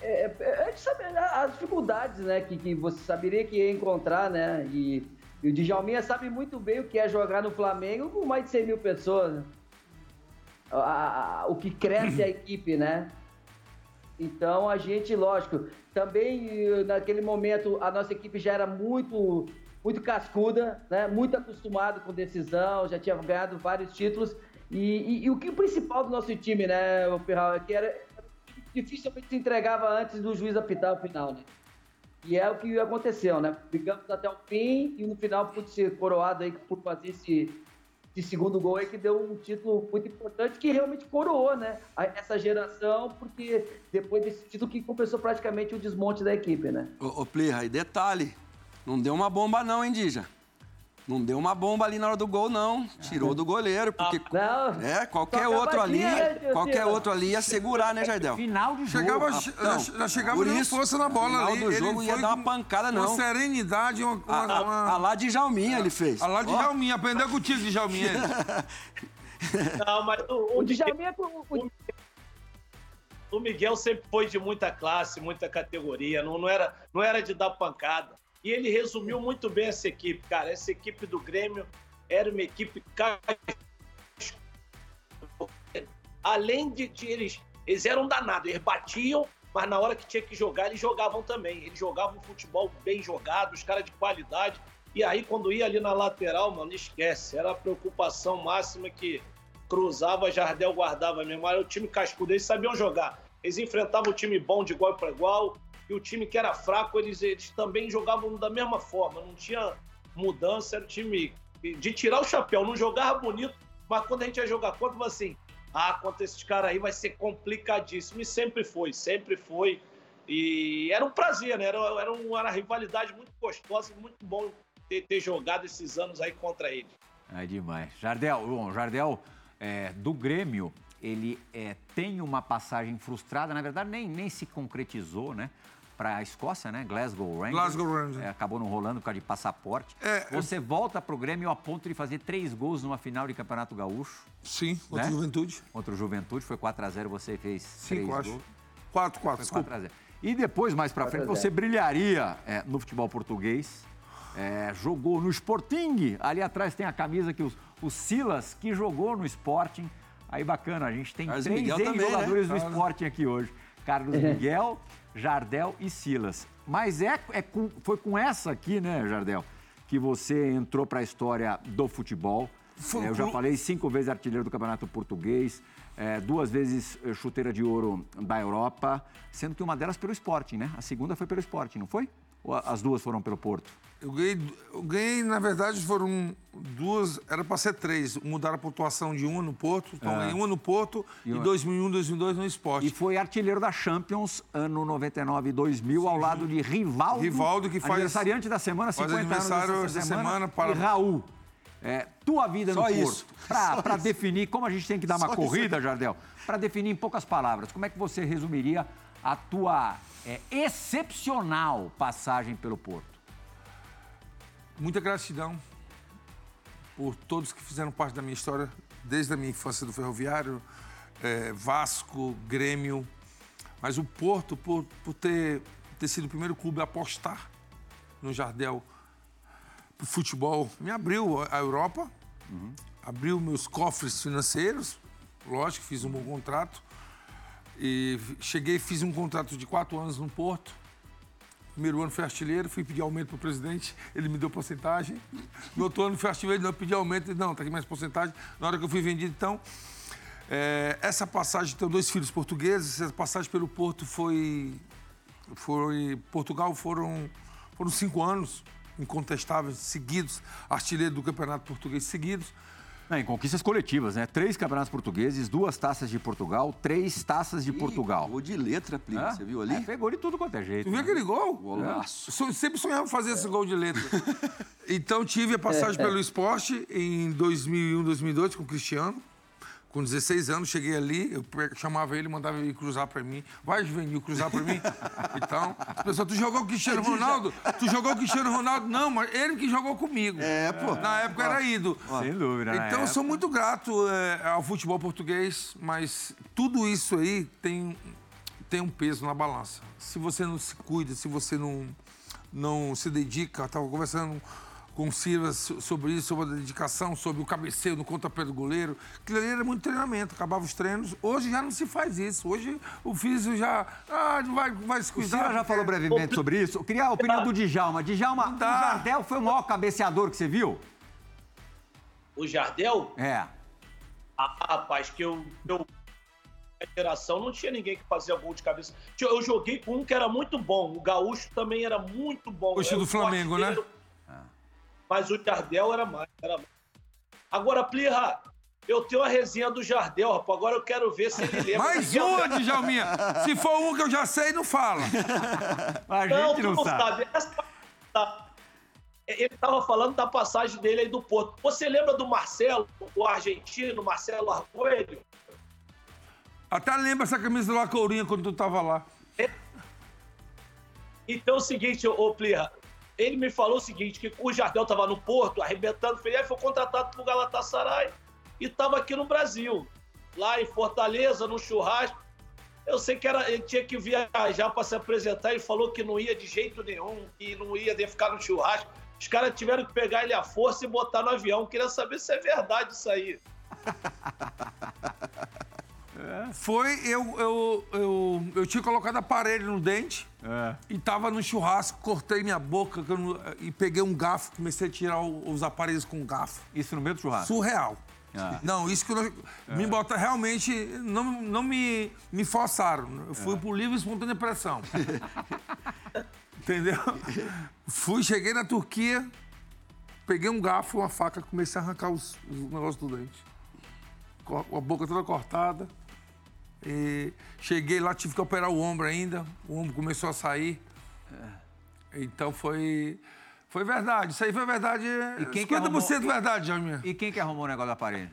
é, é, é saber as dificuldades, né, que, que você saberia que ia encontrar, né? E, e o Djalminha sabe muito bem o que é jogar no Flamengo com mais de 100 mil pessoas. Né? A, a, o que cresce a (clears throat) equipe, né? Então a gente, lógico, também naquele momento a nossa equipe já era muito muito cascuda, né? muito acostumado com decisão, já tinha ganhado vários títulos. E, e, e o que o principal do nosso time, né, o Ferral, é que era dificilmente se entregava antes do juiz apitar o final, né? E é o que aconteceu, né? Ficamos até o fim e no final pude ser coroado aí por fazer esse, esse segundo gol aí que deu um título muito importante que realmente coroou, né? Essa geração, porque depois desse título que começou praticamente o desmonte da equipe, né? Ô, ô Plirra, e detalhe, não deu uma bomba não, hein, Dija? Não deu uma bomba ali na hora do gol, não. Tirou do goleiro, porque. Não, é, qualquer outro ali. né, qualquer outro ali ia segurar, né, Jardel? Final de jogo. Chegava, Não, já chegava dando isso, força na bola final ali. do Ele jogo ia foi dar uma com- pancada, com não. serenidade, uma. A, uma, a, uma- a lá de Jalminha ele fez. a lá de Ó, Jalminha, aprendeu contigo de Jalminha. (laughs) Não, mas o, O o, Djalminha, o, o, o Miguel sempre foi de muita classe, muita categoria, não, não, era, não era de dar pancada. E ele resumiu muito bem essa equipe, cara. Essa equipe do Grêmio era uma equipe além de, de eles, eles eram danados, eles batiam, mas na hora que tinha que jogar, eles jogavam também. Eles jogavam futebol bem jogado, os caras de qualidade. E aí, quando ia ali na lateral, mano, esquece. Era a preocupação máxima que cruzava, Jardel guardava mesmo. Era o time cascudo, eles sabiam jogar. Eles enfrentavam o time bom de igual para igual. O time que era fraco, eles, eles também jogavam da mesma forma. Não tinha mudança, era o time de tirar o chapéu. Não jogava bonito, mas quando a gente ia jogar contra, assim: ah, contra esses caras aí vai ser complicadíssimo. E sempre foi, sempre foi. E era um prazer, né? Era, era, uma, era uma rivalidade muito gostosa, muito bom ter, ter jogado esses anos aí contra ele. É demais. Jardel, bom, Jardel, é, do Grêmio, ele é, tem uma passagem frustrada, na verdade nem, nem se concretizou, né? Para a Escócia, né? Glasgow Rangers. Glasgow Rangers. É, acabou não rolando por causa de passaporte. É, Você volta pro Grêmio a ponto de fazer três gols numa final de Campeonato Gaúcho Sim, contra Né? a Juventude. contra o Juventude. Foi 4x0, você fez três Cinco, acho. gols. 4, 4, Foi desculpa. 4x0. E depois, mais pra 4 a frente, 0. você brilharia é, no futebol português. É, jogou no Sporting. Ali atrás tem a camisa que o, o Silas, que jogou no Sporting. Aí bacana, a gente tem Carlos três também, né? do Sporting aqui hoje. Carlos Miguel, Jardel e Silas. Mas é, é com- foi com essa aqui, né, Jardel, que você entrou para a história do futebol. Foi É, eu já falei, cinco vezes artilheiro do Campeonato Português, é, duas vezes eh, chuteira de ouro da Europa, sendo que uma delas pelo Sporting, né? A segunda foi pelo Sporting, não foi? Ou as duas foram pelo Porto? Eu ganhei, eu ganhei, na verdade, foram duas, era para ser três. Mudaram a pontuação de uma no Porto, então ganhei uma no Porto E e, uma- 2001, 2002 no Esporte. E foi artilheiro da Champions ano 99 e 2000, ao lado de Rivaldo. Rivaldo, que faz- Aniversariante da semana, faz 50 anos aniversário essa semana. semana, para- E Raul. É, tua vida Só no isso. Porto. Para definir, como a gente tem que dar uma Só corrida, Jardel, para definir em poucas palavras, como é que você resumiria a tua é, excepcional passagem pelo Porto? Muita gratidão por todos que fizeram parte da minha história, desde a minha infância do Ferroviário, eh, Vasco, Grêmio. Mas o Porto, por, por ter, ter sido o primeiro clube a apostar no Jardel pro futebol, me abriu a a Europa, abriu meus cofres financeiros, lógico, fiz um bom contrato. E cheguei, fiz um contrato de quatro anos no Porto. Primeiro ano fui artilheiro, fui pedir aumento para o presidente, ele me deu porcentagem. No outro ano fui artilheiro, não pedi aumento, ele, não, tá aqui mais porcentagem. Na hora que eu fui vendido, então, é, essa passagem, tenho dois filhos portugueses, essa passagem pelo Porto foi, foi Portugal foram, foram cinco anos incontestáveis, seguidos, artilheiro do Campeonato Português seguidos. Não, em conquistas coletivas, né? Três campeonatos portugueses, duas taças de Portugal, três taças de Portugal. Gol de letra, Plínio, você viu ali? É, pegou de tudo quanto é jeito. Tu viu né? aquele gol? Golaço. Eu sempre sonhava fazer esse gol de letra. (laughs) Então tive a passagem pelo esporte em 2001, 2002 com o Cristiano. Com 16 anos, cheguei ali, eu chamava ele, mandava ele cruzar pra mim. Vai, Juvenil, cruzar pra mim. (laughs) Então, as pessoas, tu jogou com o Cristiano Ronaldo? Tu jogou com o Cristiano Ronaldo? Não, mas ele que jogou comigo. É, pô. Na época era ídolo. Sem dúvida? Então, eu sou muito grato é, ao futebol português, mas tudo isso aí tem, tem um peso na balança. Se você não se cuida, se você não, não se dedica, estava conversando com o Silva so- sobre isso, sobre a dedicação, sobre o cabeceio no contrapé do goleiro. Aquilo ali era muito treinamento, acabava os treinos. Hoje já não se faz isso. Hoje o físico já ah, vai, vai se O cuidar. senhor já falou brevemente sobre isso. Eu queria a opinião do Djalma. Djalma, o dá. Jardel foi o maior cabeceador que você viu? O Jardel, É. ah, rapaz, que eu, eu a geração não tinha ninguém que fazia gol de cabeça. Eu joguei com um que era muito bom. O Gaúcho também era muito bom. Era do o Flamengo, né? Mas o Jardel era mais, era mais. Agora, Plirra, eu tenho a resenha do Jardel, rapaz. Agora eu quero ver se ele lembra. Mais (laughs) uma, Djalminha. Se for um que eu já sei, não fala. A Não, gente tu não não sabe. sabe. Essa- tá. Ele estava falando da passagem dele aí do Porto. Você lembra do Marcelo, o argentino, Marcelo Arguelho? Até lembra essa camisa do Lacourinha quando tu tava lá. Então é o seguinte, ô ô, Plirra, ele me falou o seguinte, que o Jardel estava no Porto, arrebentando, foi, aí foi contratado pro Galatasaray e estava aqui no Brasil, lá em Fortaleza, no churrasco. Eu sei que era, ele tinha que viajar para se apresentar, ele falou que não ia de jeito nenhum, que não ia de ficar no churrasco. Os caras tiveram que pegar ele à força e botar no avião. Queria saber se é verdade isso aí. (laughs) Foi, eu, eu, eu, eu tinha colocado aparelho no dente É. e tava no churrasco, cortei minha boca não- e peguei um garfo, comecei a tirar o- os aparelhos com garfo. Isso no meio do churrasco. Surreal. Ah. Não, isso que eu me bota realmente. Não, não me, me forçaram. Eu fui por livre e espontânea pressão. (laughs) Entendeu? Fui, cheguei na Turquia, peguei um garfo, uma faca, comecei a arrancar os, os negócios do dente. Com a boca toda cortada. E cheguei lá, tive que operar o ombro ainda. O ombro começou a sair. Então foi. Foi verdade. Isso aí foi verdade. E quem que 50% arrumou- verdade, Jaime. E quem que arrumou o negócio do aparelho?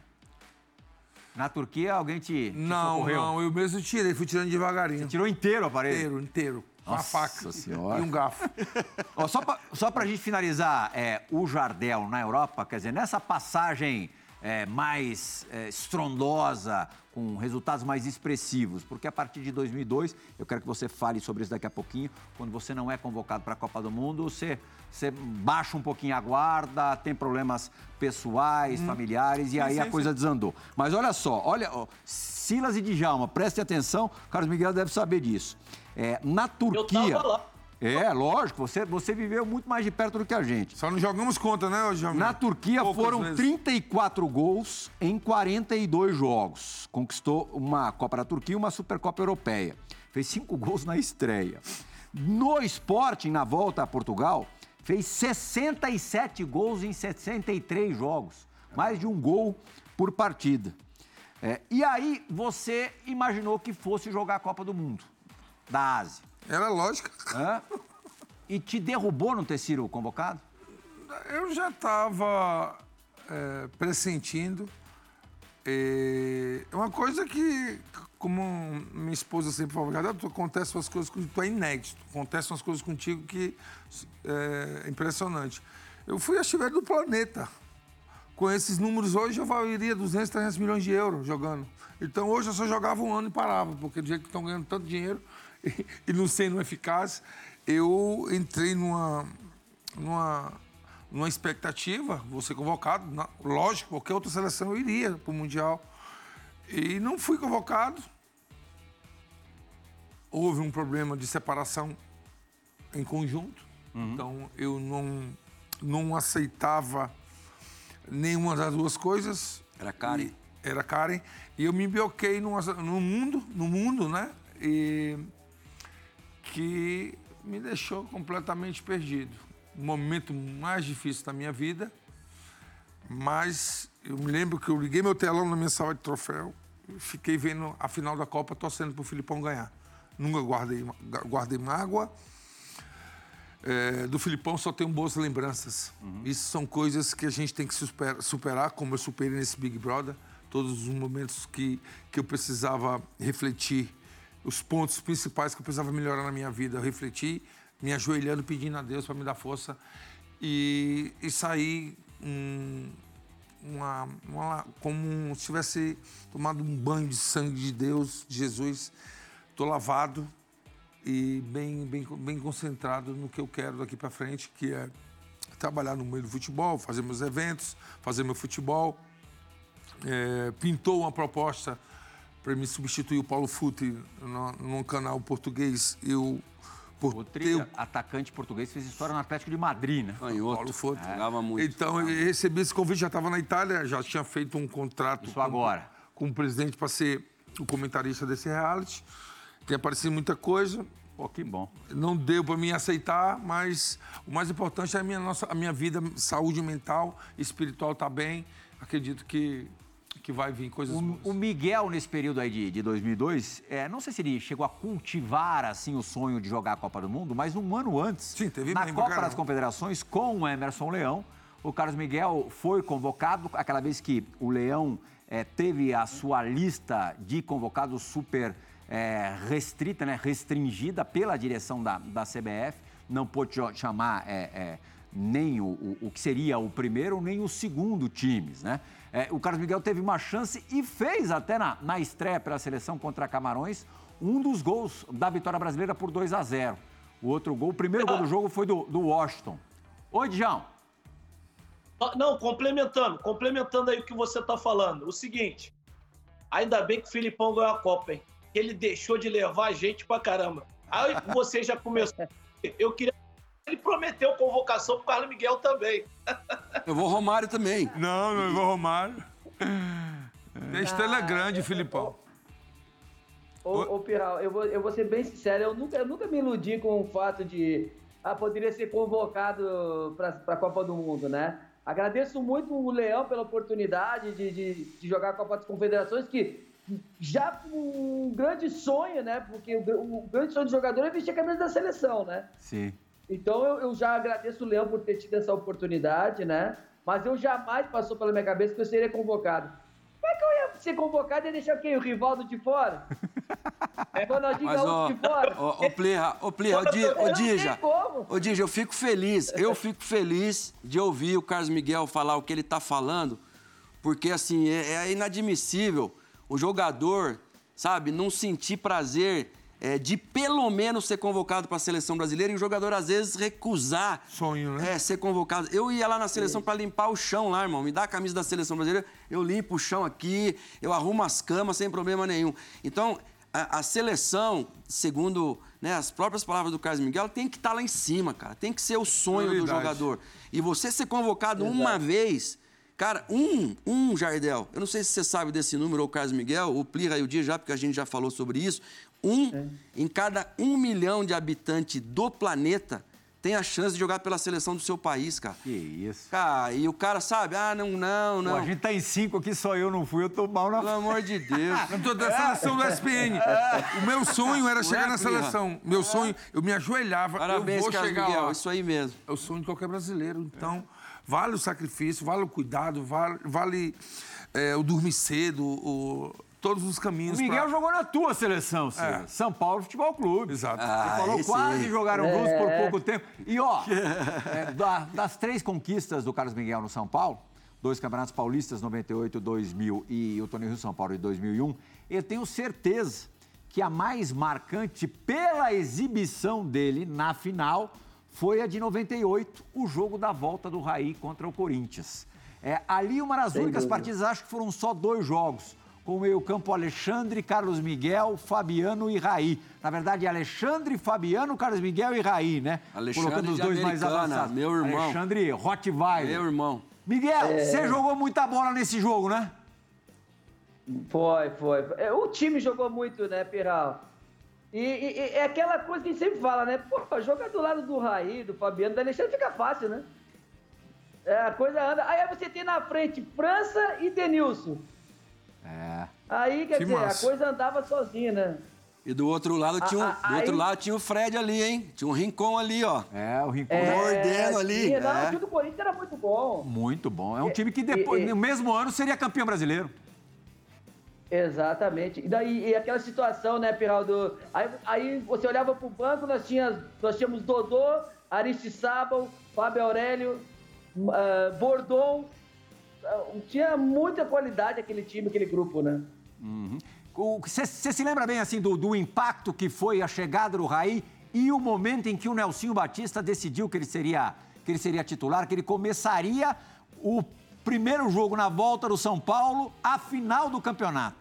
Na Turquia, alguém te, te Não, socorreu? não, eu mesmo tirei, fui tirando devagarinho. Tirou inteiro o aparelho? Inteiro, inteiro. Uma Nossa faca Senhora. e um garfo. (laughs) Ó, só pra, só pra gente finalizar, é, o Jardel na Europa, quer dizer, nessa passagem é, mais é, estrondosa, com resultados mais expressivos, porque a partir de 2002, eu quero que você fale sobre isso daqui a pouquinho, quando você não é convocado para a Copa do Mundo, você, você baixa um pouquinho a guarda, tem problemas pessoais, familiares, e aí sim, a sim. coisa desandou. Mas olha só, olha, ó, Silas e Djalma, preste atenção, Carlos Miguel deve saber disso. É, na Eu Turquia... tava lá. É, lógico, você, você viveu muito mais de perto do que a gente. Só não jogamos conta, né, Jaime? Na Turquia Poucas foram vezes. 34 gols em 42 jogos. Conquistou uma Copa da Turquia e uma Supercopa Europeia. Fez cinco gols na estreia. No Sporting, na volta a Portugal, fez 67 gols em 63 jogos. Mais de um gol por partida. É, e aí você imaginou que fosse jogar a Copa do Mundo, da Ásia. Era lógico. (laughs) Hã? E te derrubou não ter sido convocado? Eu já estava pressentindo. É uma coisa que, como minha esposa sempre fala, "Gabriel, tu acontece umas coisas contigo, tu é inédito, acontecem umas coisas contigo que é impressionante. Eu fui artilheiro do planeta. Com esses números hoje eu valeria 200, 300 milhões de euros jogando. Então hoje eu só jogava um ano e parava, porque do jeito que estão ganhando tanto dinheiro (laughs) e, não sendo eficaz, eu entrei numa, numa, numa expectativa, vou ser convocado, na- lógico, qualquer outra seleção eu iria para o Mundial. E não fui convocado. Houve um problema de separação em conjunto, então eu não, não aceitava nenhuma das duas coisas. Era Karen? E- Era Karen. E eu me bloqueei numa- no mundo, no mundo, né? E que me deixou completamente perdido. o momento mais difícil da minha vida, mas eu me lembro que eu liguei meu telão na minha sala de troféu e fiquei vendo a final da Copa torcendo para o Filipão ganhar. Nunca guardei, guardei mágoa. É, do Filipão só tenho boas lembranças. Uhum. Isso são coisas que a gente tem que superar, superar, como eu superei nesse Big Brother. Todos os momentos que, que eu precisava refletir, os pontos principais que eu precisava melhorar na minha vida, eu refleti, me ajoelhando, pedindo a Deus para me dar força e, e sair um, uma, uma, como se tivesse tomado um banho de sangue de Deus, de Jesus. Estou lavado e bem, bem, bem concentrado no que eu quero daqui para frente, que é trabalhar no meio do futebol, fazer meus eventos, fazer meu futebol. É, pintou uma proposta para me substituir o Paulo Futre no, num canal português. Eu por o ter... atacante português, fez história no Atlético de Madrid, né? Canhoto. Paulo Futre. É. Jogava muito. Então, eu recebi esse convite, já estava na Itália, já tinha feito um contrato Isso com, agora. com o presidente para ser o comentarista desse reality. Tem aparecido muita coisa. Pô, que bom. Não deu para mim aceitar, mas o mais importante é a minha, nossa, a minha vida, saúde mental, espiritual tá bem. Acredito que que vai vir coisas o, boas. O Miguel, nesse período aí de, de 2002, é, não sei se ele chegou a cultivar, assim, o sonho de jogar a Copa do Mundo, mas um ano antes, Sim, teve na Copa das Confederações, com o Emerson Leão, o Carlos Miguel foi convocado, aquela vez que o Leão é, teve a sua lista de convocados super é, restrita, né, restringida pela direção da, da CBF, não pôde chamar é, é, nem o, o, o, que seria o primeiro nem o segundo times, né? É, o Carlos Miguel teve uma chance e fez até na, na estreia pela seleção contra Camarões um dos gols da vitória brasileira por 2 a 0. O outro gol, o primeiro gol do jogo foi do, do Washington. Oi, Dijão. Ah, não, complementando, complementando aí o que você está falando. O seguinte, ainda bem que o Filipão ganhou a Copa, hein? Ele deixou de levar a gente pra caramba. Aí você já começou. (laughs) Eu queria. Ele prometeu convocação pro Carlos Miguel também. Eu vou Romário também. Não, não vou Romário. A estrela é grande, Filipão. Ô, ô Piral, eu vou, eu vou ser bem sincero, eu nunca, eu nunca me iludi com o fato de ah, poderia ser convocado para a Copa do Mundo, né? Agradeço muito o Leão pela oportunidade de, de, de jogar a Copa das Confederações, que já um grande sonho, né? Porque o, o, grande sonho do jogador é vestir a camisa da seleção, né? Sim. Então eu, eu, já agradeço o Leão por ter tido essa oportunidade, né? Mas eu jamais passou pela minha cabeça que eu seria convocado. Como é que eu ia ser convocado e deixar quem? O Rivaldo de fora? (laughs) É, Ronaldinho Mas, ó, de fora? Ô, ô Plirra, ô Plirra, ô, Dija, ô Dija, eu fico feliz, eu fico feliz de ouvir o Carlos Miguel falar o que ele tá falando, porque, assim, é, é inadmissível o jogador, sabe, não sentir prazer é, de pelo menos ser convocado para a seleção brasileira e o jogador às vezes recusar sonho, né? É, ser convocado. Eu ia lá na seleção para limpar o chão lá, irmão. Me dá a camisa da seleção brasileira, eu limpo o chão aqui, eu arrumo as camas sem problema nenhum. Então, a, a seleção, segundo né, as próprias palavras do Carlos Miguel, tem que estar tá lá em cima, cara. Tem que ser o sonho do jogador. E você ser convocado Verdade. uma vez Cara, um, um Jardel, eu não sei se você sabe desse número, o Carlos Miguel, o Plira e o Dia já, porque a gente já falou sobre isso. Um é. em cada um milhão de habitantes do planeta tem a chance de jogar pela seleção do seu país, cara. Que isso. Cara, e o cara sabe, ah, não, não, não. Pô, a gente tá em cinco aqui, só eu não fui, eu tô mal na Pelo amor de Deus. (laughs) eu tô da seleção do SPN. O meu sonho era chegar na seleção. Meu sonho, eu me ajoelhava, Parabéns, eu vou Carlos chegar Miguel, lá. isso aí mesmo. É o sonho de qualquer brasileiro, então... É. Vale o sacrifício, vale o cuidado, vale, vale é, o dormir cedo, o, todos os caminhos. O Miguel pra... jogou na tua seleção, É. São Paulo Futebol Clube. Exato. Ah, Você falou quase aí. jogaram é. juntos por pouco tempo. E, ó, (laughs) é, da, das três conquistas do Carlos Miguel no São Paulo, dois campeonatos paulistas, 98, 2000 e o Tony Rio São Paulo de 2001, eu tenho certeza que a mais marcante pela exibição dele na final foi a de 98, o jogo da volta do Raí contra o Corinthians. É, ali, uma das Sem únicas dúvida. partidas, acho que foram só dois jogos, com o meio-campo Alexandre, Carlos Miguel, Fabiano e Raí. Na verdade, Alexandre, Fabiano, Carlos Miguel e Raí, né? Alexandre Colocando os dois mais avançados. Meu irmão. Alexandre Rottweiler. Meu irmão. Miguel, é... você jogou muita bola nesse jogo, né? Foi, foi. É, o time jogou muito, né, Piral? E, e, e, é aquela coisa que a gente sempre fala, né? Pô, jogar do lado do Raí, do Fabiano, da Alexandre fica fácil, né? É, a coisa anda. Aí você tem na frente França e Denilson. É. Aí, quer Que dizer, massa. a coisa andava sozinha, né? E do outro lado tinha, um, do outro aí- lado tinha o Fred ali, hein? Tinha um rincon ali, ó. É, o Rincon. Mordendo ali, tinha, Não, é. o time do Corinthians era muito bom. Muito bom. É um time que depois, e- e- no mesmo ano, seria campeão brasileiro. Exatamente. E daí, e aquela situação, né, Piraldo? Aí, aí você olhava pro banco, nós tínhamos, nós tínhamos Dodô, Aristizábal, Fábio Aurélio, uh, Bordon. Ah, tinha muita qualidade aquele time, aquele grupo, né? Você se lembra bem assim do, do impacto que foi a chegada do Raí e o momento em que o Nelsinho Batista decidiu que ele seria que ele seria titular, que ele começaria o primeiro jogo na volta do São Paulo, a final do campeonato.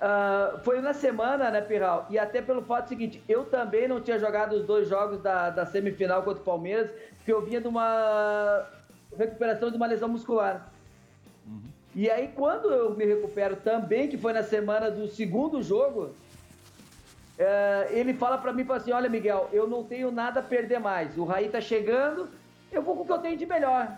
Ah, foi na semana, né, Piral? E até pelo fato seguinte, eu também não tinha jogado os dois jogos da, da semifinal contra o Palmeiras, porque eu vinha de uma recuperação de uma lesão muscular. E aí, quando eu me recupero também, que foi na semana do segundo jogo, eh, ele fala pra mim, fala assim, olha, Miguel, eu não tenho nada a perder mais. O Raí tá chegando, eu vou com o que eu tenho de melhor.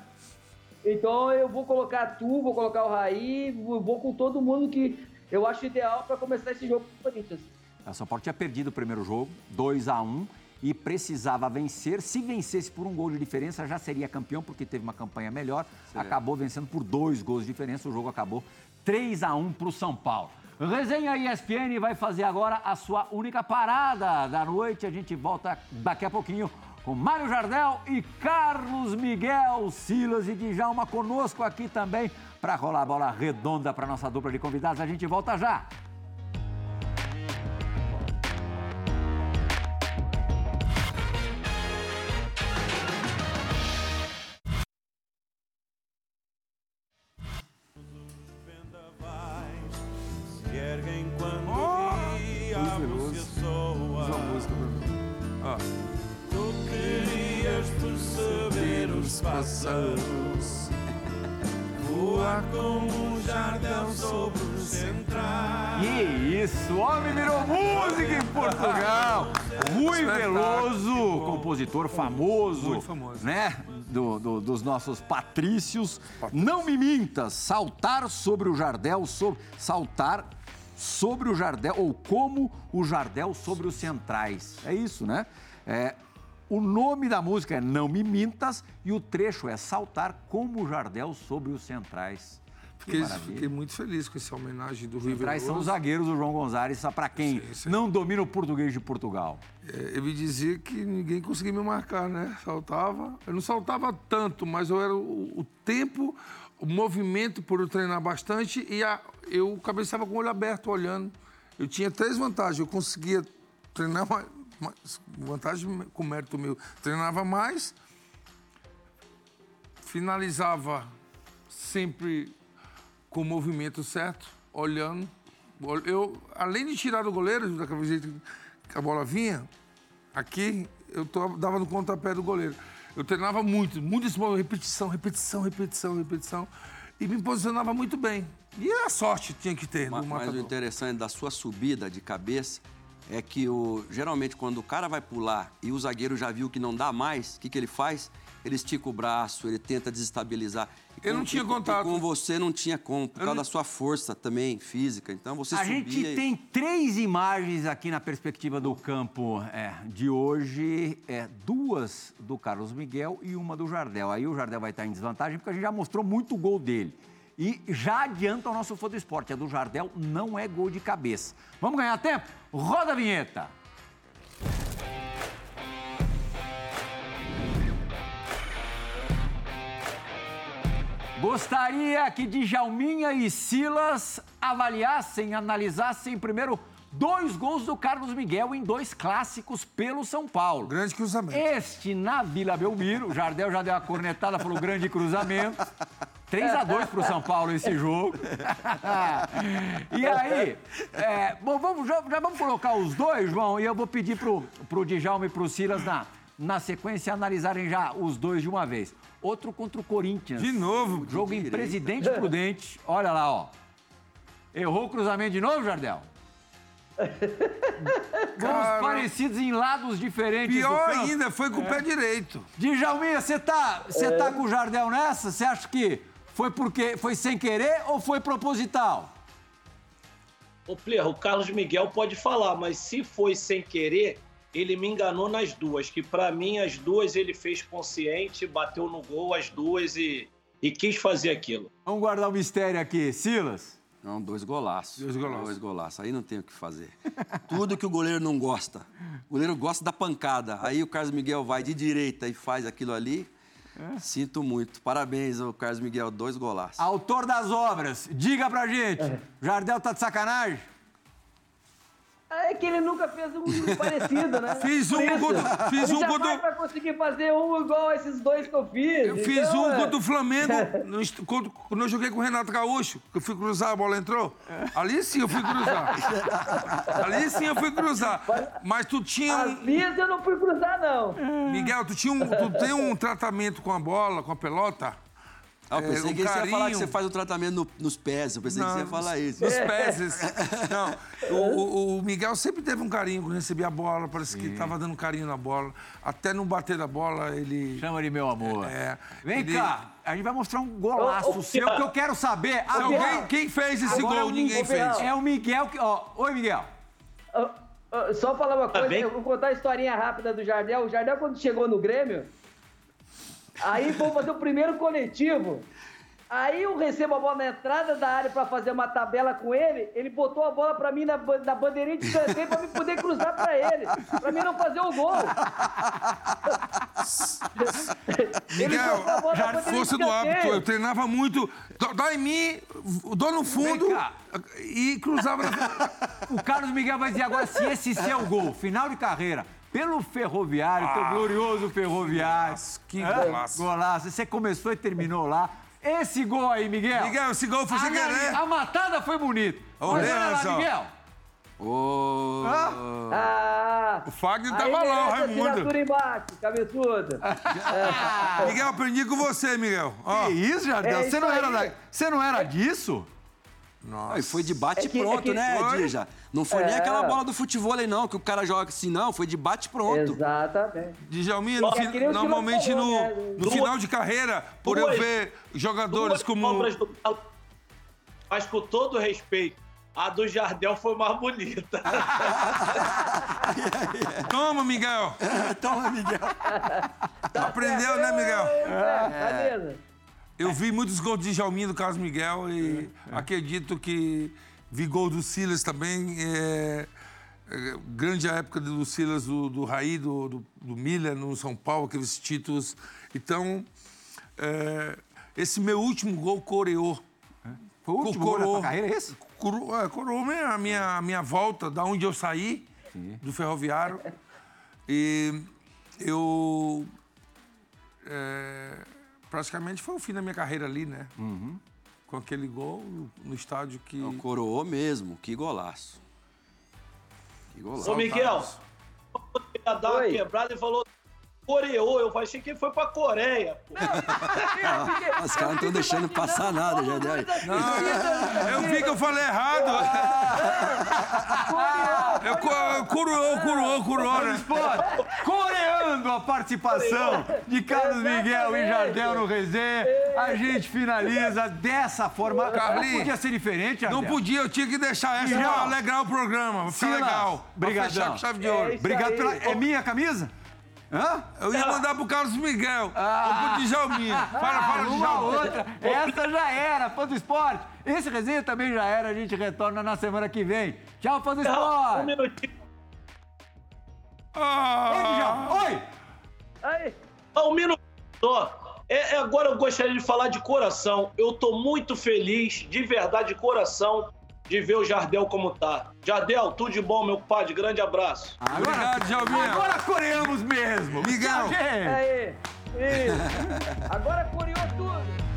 Então eu vou colocar tu, vou colocar o Raí, vou com todo mundo que eu acho ideal para começar esse jogo com o Corinthians. O São Paulo tinha perdido o primeiro jogo, 2 a 1 e precisava vencer. Se vencesse por um gol de diferença, já seria campeão, porque teve uma campanha melhor. Acabou vencendo por dois gols de diferença. O jogo acabou 3 a 1 para o São Paulo. Resenha ESPN vai fazer agora a sua única parada da noite. A gente volta daqui a pouquinho com Mário Jardel e Carlos Miguel Silas e Djalma conosco aqui também para rolar a bola redonda para nossa dupla de convidados. A gente volta já. Famoso, Muito famoso. né? Do- do- dos nossos patrícios. Não me mintas, saltar sobre o Jardel, so- saltar sobre o Jardel, ou como o Jardel sobre os centrais. É isso, né? É, o nome da música é Não Me Mintas e o trecho é Saltar como o Jardel sobre os centrais. Que Fiquei, fiquei muito feliz com essa homenagem do Rui Centrais são os zagueiros do João Gonzalez, só para quem Sim, sim. não domina o português de Portugal. É, eu me dizia que ninguém conseguia me marcar, né? Saltava. Eu não saltava tanto, mas eu era o, o tempo, o movimento por eu treinar bastante e a- eu cabeçava com o olho aberto, olhando. Eu tinha três vantagens. Eu conseguia treinar mais, mais vantagem com mérito meu. Treinava mais, finalizava sempre com o movimento certo, olhando. Eu, além de tirar do goleiro, daquele jeito que a bola vinha, aqui eu tô- dava no contrapé do goleiro. Eu treinava muito, muito esse movimento, repetição, repetição, repetição, repetição. E me posicionava muito bem. E a sorte tinha que ter Ma- do Mas o interessante da sua subida de cabeça é que o, geralmente quando o cara vai pular e o zagueiro já viu que não dá mais, o que, que ele faz? Ele estica o braço, ele tenta desestabilizar. Eu com- não tinha com- contato. Com você não tinha como, por causa da sua força também física. Então você a gente e- tem três imagens aqui na perspectiva do campo é, de hoje. É, duas do Carlos Miguel e uma do Jardel. Aí o Jardel vai estar em desvantagem porque a gente já mostrou muito gol dele. E já adianta o nosso fã do esporte. A do Jardel não é gol de cabeça. Vamos ganhar tempo? Roda a vinheta. Gostaria que Djalminha e Silas avaliassem, analisassem primeiro dois gols do Carlos Miguel em dois clássicos pelo São Paulo. Grande cruzamento. Este na Vila Belmiro, o Jardel já deu a cornetada, falou grande cruzamento. (laughs) 3 a 2 pro São Paulo esse jogo. (laughs) e aí, é, bom, vamos, já, já vamos colocar os dois, João, e eu vou pedir pro, pro Djalma e pro Silas na, na sequência analisarem já os dois de uma vez. Outro contra o Corinthians. De novo. Jogo em Presidente Prudente. Olha lá, ó. Errou o cruzamento de novo, Jardel? (laughs) Gols Cara. parecidos em lados diferentes Pior ainda, foi com o pé direito. Djalminha, você tá, você tá com o Jardel nessa? Você acha que foi porque foi sem querer ou foi proposital? Ô, Player, o Carlos Miguel pode falar, mas se foi sem querer, ele me enganou nas duas. Que pra mim, as duas ele fez consciente, bateu no gol as duas e, e quis fazer aquilo. Vamos guardar o mistério aqui. Silas? Não, dois golaços. Dois golaços. Dois golaços. Aí não tem o que fazer. (laughs) Tudo que o goleiro não gosta. O goleiro gosta da pancada. Aí o Carlos Miguel vai de direita e faz aquilo ali. Sinto muito. Parabéns ao Carlos Miguel, dois golaços. Autor das obras, diga pra gente. O Jardel tá de sacanagem? É que ele nunca fez um (laughs) parecido, né? Fiz um contra- fiz Ele um contra- vai conseguir fazer um igual a esses dois que eu fiz. Eu fiz Então, um é. contra o Flamengo, (laughs) no contra- quando eu joguei com o Renato Gaúcho, que eu fui cruzar, a bola entrou. Ali sim eu fui cruzar. (laughs) Ali sim eu fui cruzar. Mas tu tinha um... vezes eu não fui cruzar, não. Miguel, tu, tinha um, tu tem um tratamento com a bola, com a pelota? Ah, eu pensei um que você ia falar que carinho. você faz o tratamento no- nos pés. Eu pensei que você ia Não, falar isso. Nos pés. esse- Não, o, o- o Miguel sempre teve um carinho quando recebia a bola, parece que estava dando carinho na bola. Até no bater da bola, ele. Chama de meu amor. É, Vem ele- cá, a gente vai mostrar um golaço Ô, ô, seu que eu quero saber. Agora, alguém, quem fez esse Agora gol? um- Ninguém ô, fez. É o Miguel que. Ó, oi, Miguel. Ah, ah, Só falar uma coisa, bem? eu vou contar a historinha rápida do Jardel. O Jardel, quando chegou no Grêmio, aí fomos fazer o primeiro coletivo. Aí eu recebo a bola na entrada da área pra fazer uma tabela com ele. Ele botou a bola pra mim na, na bandeirinha de escanteio pra mim poder cruzar pra ele. Pra mim não fazer o gol. Ele Miguel, a bola na já bandeirinha de força do hábito. Eu treinava muito. Dó dó em mim, dou no fundo e cruzava na. (laughs) O Carlos Miguel vai dizer agora se esse seu gol, final de carreira, pelo Ferroviário, teu glorioso Ferroviário. Golaço, que golaço. Golaço. Você começou e terminou lá. Esse gol aí, Miguel. Miguel, esse gol foi sem a, querer. a matada foi bonita. Olha lá. Miguel. Ô, Ah, O Fagner tava lá, o Raimundo. assinatura embaixo, cabeçudo. (laughs) Miguel, aprendi com você, Miguel. Ó, Que isso, Jardel? É você, isso não era da- você não era disso? Aí foi de bate É que- pronto, é que- né, Foi. Dija? Não foi nem É. aquela bola do futebol aí, não, que o cara joga assim, não. Foi de bate pronto. Exatamente. Djalminha, no É fi- nem normalmente Silvio no, falou, né? no Duas- final de carreira, por eu duas- ver jogadores Duas como. do Mas com todo respeito, a do Jardel foi mais bonita. (laughs) Toma, Miguel! (laughs) Toma, Miguel. Aprendeu, né, Miguel? É, beleza. Eu vi muitos gols de Djalminha do Carlos Miguel e acredito que vi gol do Silas também. É, é, grande a época do Silas, do, do Raí, do, do, do Miller no São Paulo, aqueles títulos. Então, é, esse meu último gol coreou. Foi o último gol da Coroou. carreira, é esse? Coro, é, coroou minha, a minha, a minha volta, da onde eu saí, do ferroviário. E eu. é, praticamente foi o fim da minha carreira ali, né? Com aquele gol no, no estádio que. Não, coroou mesmo. Que golaço. Que golaço. Ô, Miguel, ia dar uma quebrada e falou coreou. Eu achei que ele foi pra Coreia. pô. Os caras não estão deixando passar nada, já deu. Eu vi que eu falei errado. Eu co- coroou, coroou, coroou, né? Esporte, a participação de Carlos Miguel e Jardel no resenha. A gente finaliza dessa forma. Carlinhos, Não podia ser diferente, Jardel. Não podia, eu tinha que deixar essa pra alegrar o programa, pra ficar legal. Pra brigadão. fechar com chave de ouro. É Obrigado pela... É minha camisa? Hã? Eu ia mandar pro Carlos Miguel, ou pro Djalminha. Fala, fala, uma Djalminha. outra. Essa já era, fã do esporte. Esse resenha também já era. A gente retorna na semana que vem. Tchau, fã do Um esporte. minutinho. Oi, Ah, Djalma. Oi. Aí, minuto só. É, é, agora eu gostaria de falar de coração. Eu tô muito feliz, de verdade, de coração, de ver o Jardel como tá. Jardel, tudo de bom, meu compadre. Grande abraço. Obrigado, Djalminha. Agora coreamos mesmo. Miguel. Aí. Isso. Agora coreou tudo.